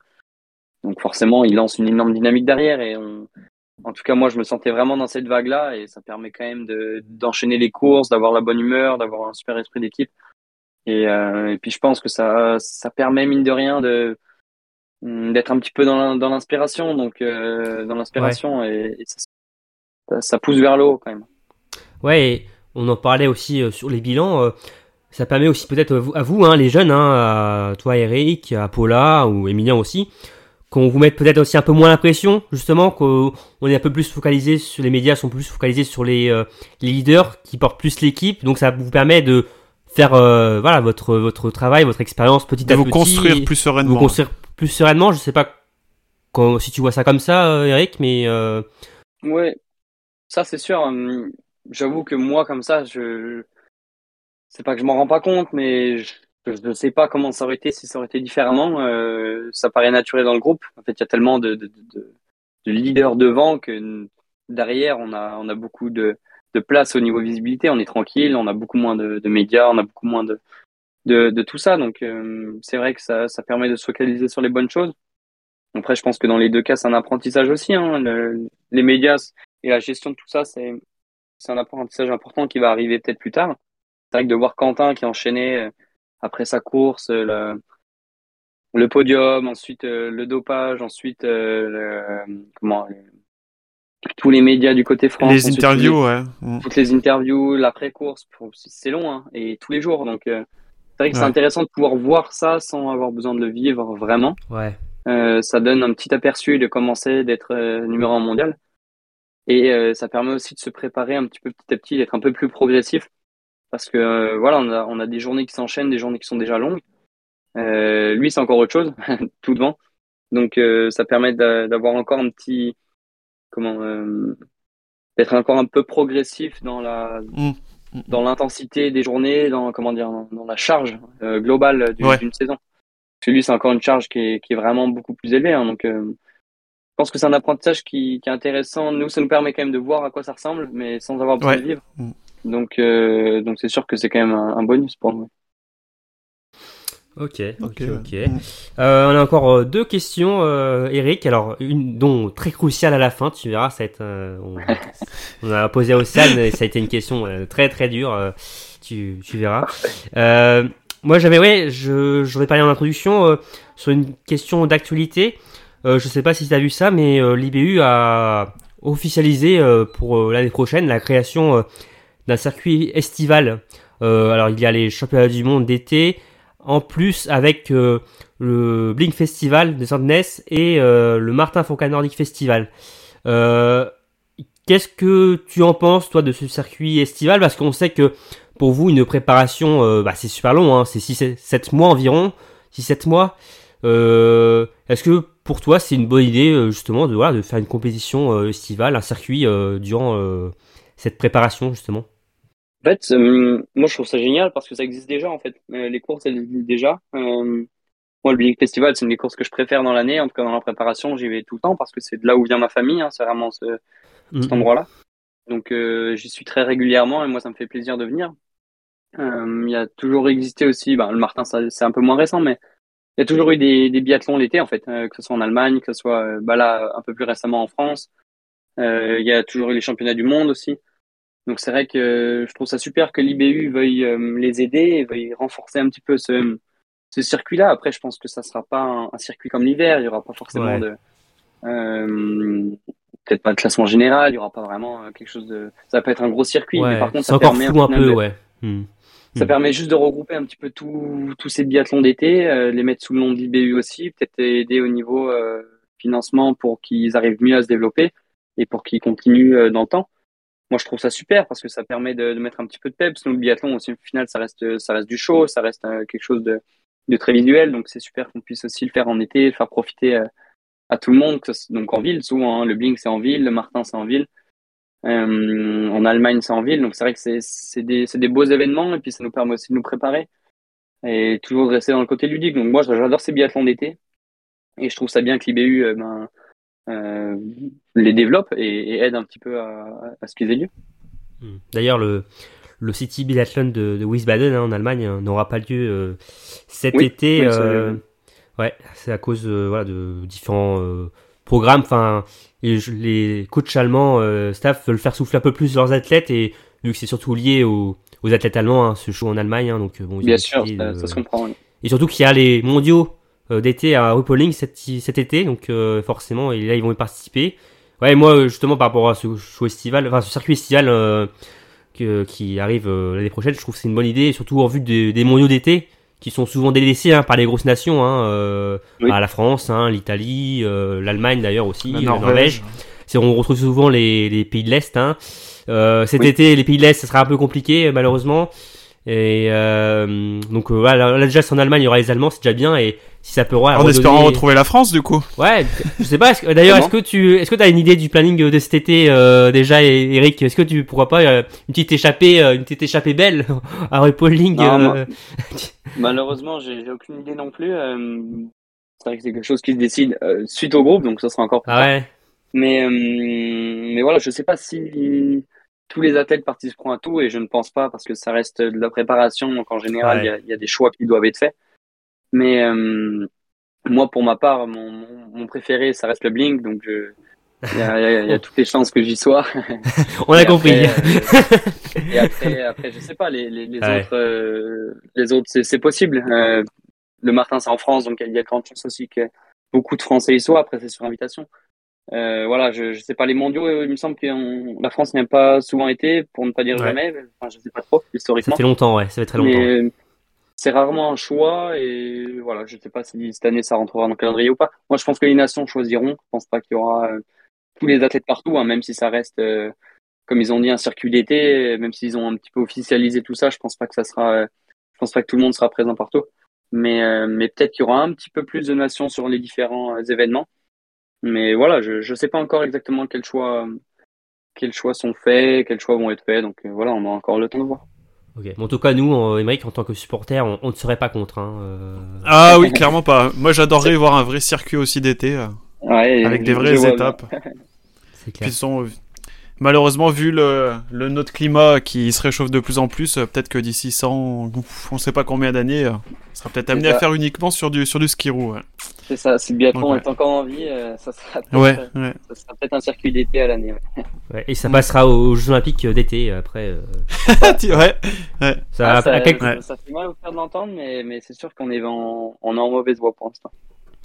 Donc forcément, il lance une énorme dynamique derrière. Et en tout cas, moi, je me sentais vraiment dans cette vague-là. Et ça permet quand même d'enchaîner les courses, d'avoir la bonne humeur, d'avoir un super esprit d'équipe. Et, euh, et, puis, je pense que ça, ça permet, mine de rien, de d'être un petit peu dans l'inspiration. Donc, euh, dans l'inspiration. Et, ça, ça pousse vers le haut quand même. Ouais, et on en parlait aussi euh, sur les bilans. Ça permet aussi peut-être à vous, hein, les jeunes, hein, à toi Eric, à Paula ou Emilien aussi, qu'on vous mette peut-être aussi un peu moins la pression, justement, qu'on est un peu plus focalisé sur les médias, sont plus focalisés sur les, euh, les leaders qui portent plus l'équipe. Donc ça vous permet de faire voilà votre votre travail, votre expérience petit à petit. Vous construire plus sereinement. Vous construire plus sereinement. Je sais pas quand, si tu vois ça comme ça, Eric, mais. Ouais, ça c'est sûr. Hum, j'avoue que moi, comme ça, je, c'est pas que je m'en rends pas compte, mais je, ne sais pas comment ça aurait été si ça aurait été différemment. Euh, ça paraît naturel dans le groupe. En fait, il y a tellement de, de, de, de, leaders devant que derrière, on a, on a beaucoup de, de place au niveau visibilité. On est tranquille, on a beaucoup moins de, de médias, on a beaucoup moins de, de, tout ça. Donc, euh, c'est vrai que ça, ça permet de se focaliser sur les bonnes choses. Après, je pense que dans les deux cas, c'est un apprentissage aussi. Hein. les médias et la gestion de tout ça, c'est c'est un apprentissage important qui va arriver peut-être plus tard. C'est vrai que de voir Quentin qui enchaînait euh, après sa course euh, le, le podium, ensuite euh, le dopage, ensuite comment tous les médias du côté France, les interviews, ouais. Mm. toutes les interviews, l'après-course, c'est long hein, et tous les jours. Donc c'est vrai que c'est intéressant de pouvoir voir ça sans avoir besoin de le vivre vraiment. Ouais. ça donne un petit aperçu de commencer d'être numéro un mondial. Et euh, ça permet aussi de se préparer un petit peu petit à petit, d'être un peu plus progressif. Parce que euh, voilà, on a, on a des journées qui s'enchaînent, des journées qui sont déjà longues. Euh, lui, c'est encore autre chose, <laughs> tout devant. Donc ça permet d'avoir encore un petit comment d'être encore un peu progressif dans la mmh. Mmh. dans l'intensité des journées, dans comment dire dans, la charge globale d'une saison. Parce que lui, c'est encore une charge qui est, qui est vraiment beaucoup plus élevée. Hein, donc je pense que c'est un apprentissage qui, qui, est intéressant. Nous, ça nous permet quand même de voir à quoi ça ressemble, mais sans avoir besoin de vivre. Donc, euh, donc c'est sûr que c'est quand même un, bonus pour nous. Ok, ok, ok. Euh, on a encore euh, deux questions, euh, Eric. Alors, une dont très cruciale à la fin, tu verras, ça euh, on, <laughs> on, a posé au San et ça a été une question très très dure. tu, tu verras. moi, j'avais, ouais, je, j'aurais parlé en introduction sur une question d'actualité. Euh, je sais pas si tu as vu ça, mais euh, l'IBU a officialisé euh, pour l'année prochaine la création d'un circuit estival. alors il y a les championnats du monde d'été, en plus avec le Blink Festival de Saint-Denis et le Martin Fourcade Nordic Festival. Qu'est-ce que tu en penses toi de ce circuit estival? Parce qu'on sait que pour vous une préparation, bah, c'est super long, hein, c'est 6-7 mois environ 6-7 mois. Euh, Est-ce que pour toi c'est une bonne idée euh, justement de, voilà, de faire une compétition euh, estivale, un circuit euh, durant euh, cette préparation justement? En fait, euh, moi je trouve ça génial parce que ça existe déjà en fait. Euh, les courses elles existent déjà. Euh, moi le Big Festival c'est une des courses que je préfère dans l'année, en tout cas dans la préparation j'y vais tout le temps parce que c'est de là où vient ma famille, hein, c'est vraiment ce, cet endroit-là. Donc j'y suis très régulièrement et moi ça me fait plaisir de venir. Il y a toujours existé aussi, bah, le Martin c'est un peu moins récent, mais il y a toujours eu des, des biathlons l'été en fait, que ce soit en Allemagne, que ce soit bah, là un peu plus récemment en France. Il y a toujours eu les championnats du monde aussi. Donc c'est vrai que je trouve ça super que l'IBU veuille euh, les aider et veuille renforcer un petit peu ce, ce circuit-là. Après, je pense que ça sera pas un, un circuit comme l'hiver. Il y aura pas forcément Ouais. de euh, peut-être pas de classement général. Il y aura pas vraiment euh, quelque chose de. Ça peut être un gros circuit, mais par contre, ça permet un peu, de- ouais. Hmm. ça Mm. permet juste de regrouper un petit peu tout- tous ces biathlons d'été, euh, les mettre sous le nom de l'IBU aussi, peut-être aider au niveau euh, financement pour qu'ils arrivent mieux à se développer et pour qu'ils continuent dans le temps. Moi, je trouve ça super parce que ça permet de, mettre un petit peu de peps. Nous, le biathlon, aussi, au final, ça reste, ça reste du show, ça reste euh, quelque chose de, très visuel. Donc, c'est super qu'on puisse aussi le faire en été, le faire profiter euh, à tout le monde. Donc, en ville, souvent, hein, le Blink, c'est en ville, le Martin, c'est en ville. Euh, en Allemagne, c'est en ville. Donc, c'est vrai que c'est des, beaux événements et puis ça nous permet aussi de nous préparer et toujours de rester dans le côté ludique. Donc, moi, j'adore ces biathlons d'été et je trouve ça bien que l'IBU ben, les développe et, et aide un petit peu à, à ce qu'ils aient lieu. Hmm. D'ailleurs, le, le City Biathlon de, de Wiesbaden hein, en Allemagne euh, n'aura pas lieu euh, cet Oui, été. oui, euh, ouais, c'est à cause euh, voilà, de différents euh, programmes. Enfin, les coachs allemands, euh, staff, veulent faire souffler un peu plus leurs athlètes et vu que c'est surtout lié aux, aux athlètes allemands, hein, ce show en Allemagne, hein, donc euh, bon, ils Bien sûr, ça, se comprend. Et surtout qu'il y a les mondiaux euh, d'été à Rupoling cet, cet été, donc euh, forcément, et là ils vont y participer. Ouais, moi euh, justement par rapport à ce show estival, enfin ce circuit estival euh, que- qui arrive euh, l'année prochaine, je trouve que c'est une bonne idée, surtout en vue des, des mondiaux d'été qui sont souvent délaissés hein, par les grosses nations, hein, euh, Oui. bah, la France, hein, l'Italie, euh, l'Allemagne d'ailleurs aussi, La la Norvège. C'est on retrouve souvent les, les pays de l'Est. Hein. Euh, cet Oui. été, les pays de l'Est, ça sera un peu compliqué malheureusement. Et euh, donc euh, voilà, là déjà c'est en Allemagne, il y aura les Allemands, c'est déjà bien. Et si ça peut ouais, En redonner- espérant retrouver la France, du coup. Ouais, je sais pas. est-ce que- D'ailleurs, est-ce que tu, est-ce que t'as une idée du planning de cet été euh, déjà, Eric? Est-ce que tu pourras pas euh, une petite échappée, euh, une petite échappée belle <laughs> à Repolling euh, <laughs> Malheureusement, j'ai j'ai aucune idée non plus. euh, c'est vrai que c'est quelque chose qui se décide euh, suite au groupe, donc ça sera encore plus Ah tard. ouais. Mais, euh, mais voilà, je sais pas si tous les athlètes participeront à tout et je ne pense pas parce que ça reste de la préparation. Donc en général, il y a- il y, a des choix qui doivent être faits. Mais euh, moi, pour ma part, mon, mon, mon préféré, ça reste le Blink. Donc je- il y a, y y toutes les chances que j'y sois. <laughs> On a compris. après, <laughs> euh, et après, après, je sais pas, les, les, les Ouais. autres, euh, les autres, c'est, possible. Euh, le Martin, c'est en France, donc il y a de grandes chances aussi que beaucoup de Français y soient. Après, c'est sur invitation. Voilà, je, je sais pas, les mondiaux, il me semble que la France n'y a pas souvent été, pour ne pas dire Ouais. jamais. Enfin, je sais pas trop, Ça historiquement. fait longtemps, ouais. Ça fait très longtemps. Mais c'est rarement un choix et voilà, je sais pas si cette année ça rentrera dans le calendrier ou pas. Moi, je pense que les nations choisiront. Je pense pas qu'il y aura euh, tous les athlètes partout, hein, même si ça reste, euh, comme ils ont dit, un circuit d'été, même s'ils ont un petit peu officialisé tout ça, je pense pas que ça sera, euh, je pense pas que tout le monde sera présent partout. Mais, mais peut-être qu'il y aura un petit peu plus de nations sur les différents événements. Mais voilà, je, je sais pas encore exactement quels choix, quels choix sont faits, quels choix vont être faits. Donc voilà, on a encore le temps de voir. Ok. Bon, en tout cas, nous, en Émeric, en tant que supporter, on, on ne serait pas contre. Hein, euh. Ah oui, clairement pas. Moi, j'adorerais voir un vrai circuit aussi d'été, euh, Ouais, avec des vraies étapes. <laughs> C'est clair. Puis sont, malheureusement, vu le, le notre climat qui se réchauffe de plus en plus, euh, peut-être que d'ici 100, ouf, on sait pas combien d'années, on sera peut-être amené à faire uniquement sur du, sur du ski roue. Ouais, C'est ça, si le biathlon ouais. est encore en vie, euh, ça sera peut-être ouais. euh, ouais. ça sera peut-être un circuit d'été à l'année. ouais. Ouais, et ça passera aux Jeux Olympiques d'été après. euh, <laughs> ouais. ça, Ah, ça, quelques- Ouais. ça fait mal au faire de l'entendre, mais, mais c'est sûr qu'on est en, on est en mauvaise voie pour l'instant.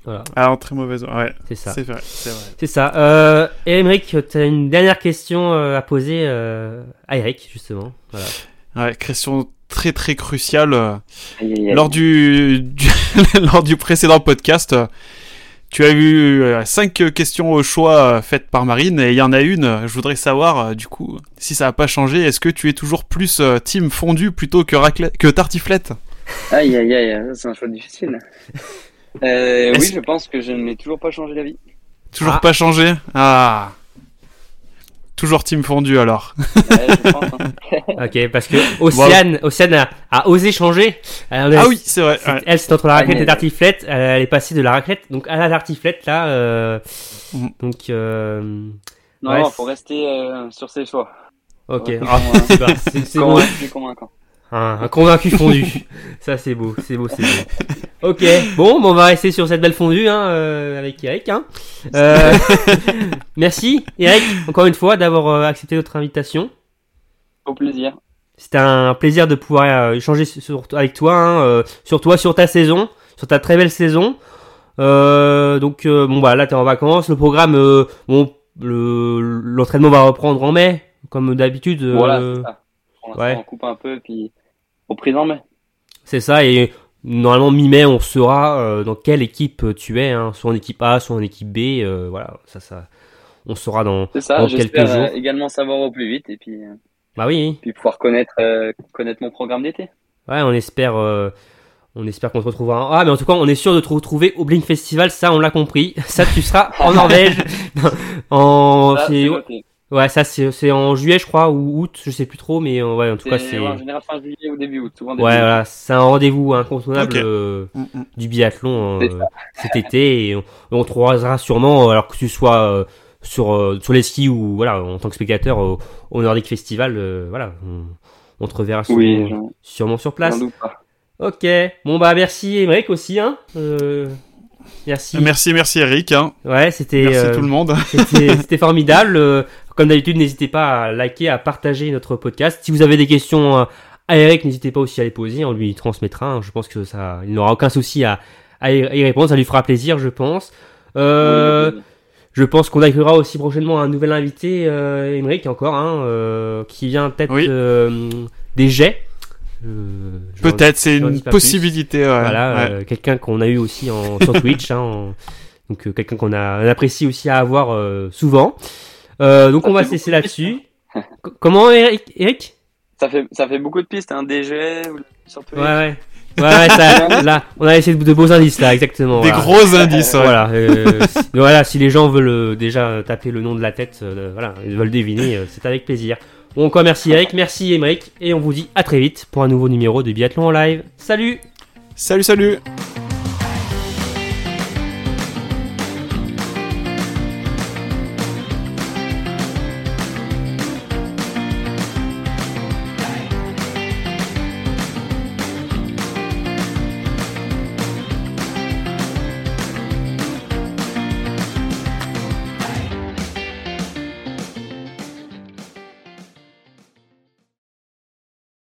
Voilà, Ah, en très mauvaise. Ouais, c'est ça. c'est vrai, c'est ça. Euh, et Émeric, tu as une dernière question euh, à poser euh, à Eric, justement. Voilà. Ouais, question très très cruciale. euh, Aïe, aïe, aïe. Lors du, du- <laughs> lors du précédent podcast, tu as eu euh, cinq questions au choix euh, faites par Marine et il y en a une. Je voudrais savoir, du coup, si ça n'a pas changé, est-ce que tu es toujours plus team fondu plutôt que, raclette, que tartiflette? Aïe, aïe, aïe, ça, c'est un choix difficile. <laughs> Euh, oui, je pense que je n'ai toujours pas changé d'avis. Toujours Ah. pas changé? Ah. Toujours team fondu alors. <laughs> Ouais, je pense, hein. Ok, parce que Océane, Océane a, a osé changer. Elle, Ah oui, c'est vrai. ouais. Elle, c'est entre la raclette mais- et tartiflette. Elle, elle est passée de la raclette donc à la tartiflette là. euh, Mhm. Donc, euh, Non, Ouais, non, c'est- faut rester euh, sur ses choix. ok. Ouais, Ah, c'est bon. Convaincant. Un, un convaincu fondu. <laughs> Ça, c'est beau, c'est beau, c'est beau. Ok, bon, on va rester sur cette belle fondue hein, euh, avec Eric. Hein. Euh, <laughs> merci, Eric, encore une fois, d'avoir euh, accepté notre invitation. Au plaisir. C'était un plaisir de pouvoir euh, échanger sur, avec toi, hein, euh, sur toi, sur ta saison, sur ta très belle saison. Euh, donc, euh, bon, bah là, t'es en vacances. Le programme, euh, bon, le- l'entraînement va reprendre en mai, comme d'habitude. euh, Voilà, c'est ça. Ouais. on coupe un peu, puis au prise en mai. C'est ça, et normalement mi-mai, on saura euh, dans quelle équipe tu es, hein, soit en équipe A, soit en équipe B, euh, voilà, ça, ça, on saura dans, C'est ça, dans j'espère quelques jours. euh, également savoir au plus vite et puis, Bah oui, puis pouvoir connaître, euh, connaître mon programme d'été. ouais, on espère, euh, on espère qu'on te retrouvera. Ah, mais en tout cas, on est sûr de te retrouver au Blink Festival, ça, on l'a compris. <laughs> Ça, tu seras en Norvège, <laughs> en, Ça. Ouais, ça, c'est, c'est en juillet, je crois, ou août, je sais plus trop, mais euh, ouais, en tout cas, C'est ouais, en ouais, général fin juillet ou début août. Souvent début août. voilà, c'est un rendez-vous incontournable euh, Mm, mm. du biathlon C'est euh, cet été et on, on te croisera sûrement alors que tu sois euh, sur euh, sur les skis ou voilà en tant que spectateur au, au Nordic Festival euh, voilà on, on te reverra sûrement, Oui, j'en sûrement sur place ok bon bah merci Emmerich aussi hein Euh, merci Merci, merci Eric. Hein. ouais c'était Merci euh, tout le monde. c'était <laughs> c'était formidable. Comme d'habitude, n'hésitez pas à liker, à partager notre podcast. Si vous avez des questions euh, à Eric, n'hésitez pas aussi à les poser. On lui transmettra. hein. Je pense que ça, il n'aura aucun souci à, à y répondre. Ça lui fera plaisir, je pense. Euh, Oui, je pense qu'on accueillera aussi prochainement un nouvel invité, euh, Emeric encore, hein, euh, qui vient peut-être Oui. euh, des jets. Peut-être, c'est une possibilité. ouais. voilà, Ouais. quelqu'un qu'on a eu aussi en, sur <laughs> Twitch, hein, en- donc quelqu'un qu'on a apprécie aussi à avoir souvent. Euh, donc Ça on va se laisser de là-dessus. <laughs> Co- Comment Eric, Eric? Ça fait, ça fait beaucoup de pistes, un DG, sur Twitch. Ouais ouais. Ouais, ouais, ça, <laughs> là, on a essayé de, beaux indices là, exactement. Des voilà. gros indices, ouais. Voilà, euh, <laughs> si, voilà, si les gens veulent euh, déjà taper le nom de la tête, euh, voilà, ils veulent deviner, euh, c'est avec plaisir. Bon, encore merci Eric, merci Emeric, et on vous dit à très vite pour un nouveau numéro de Biathlon en live. Salut Salut, salut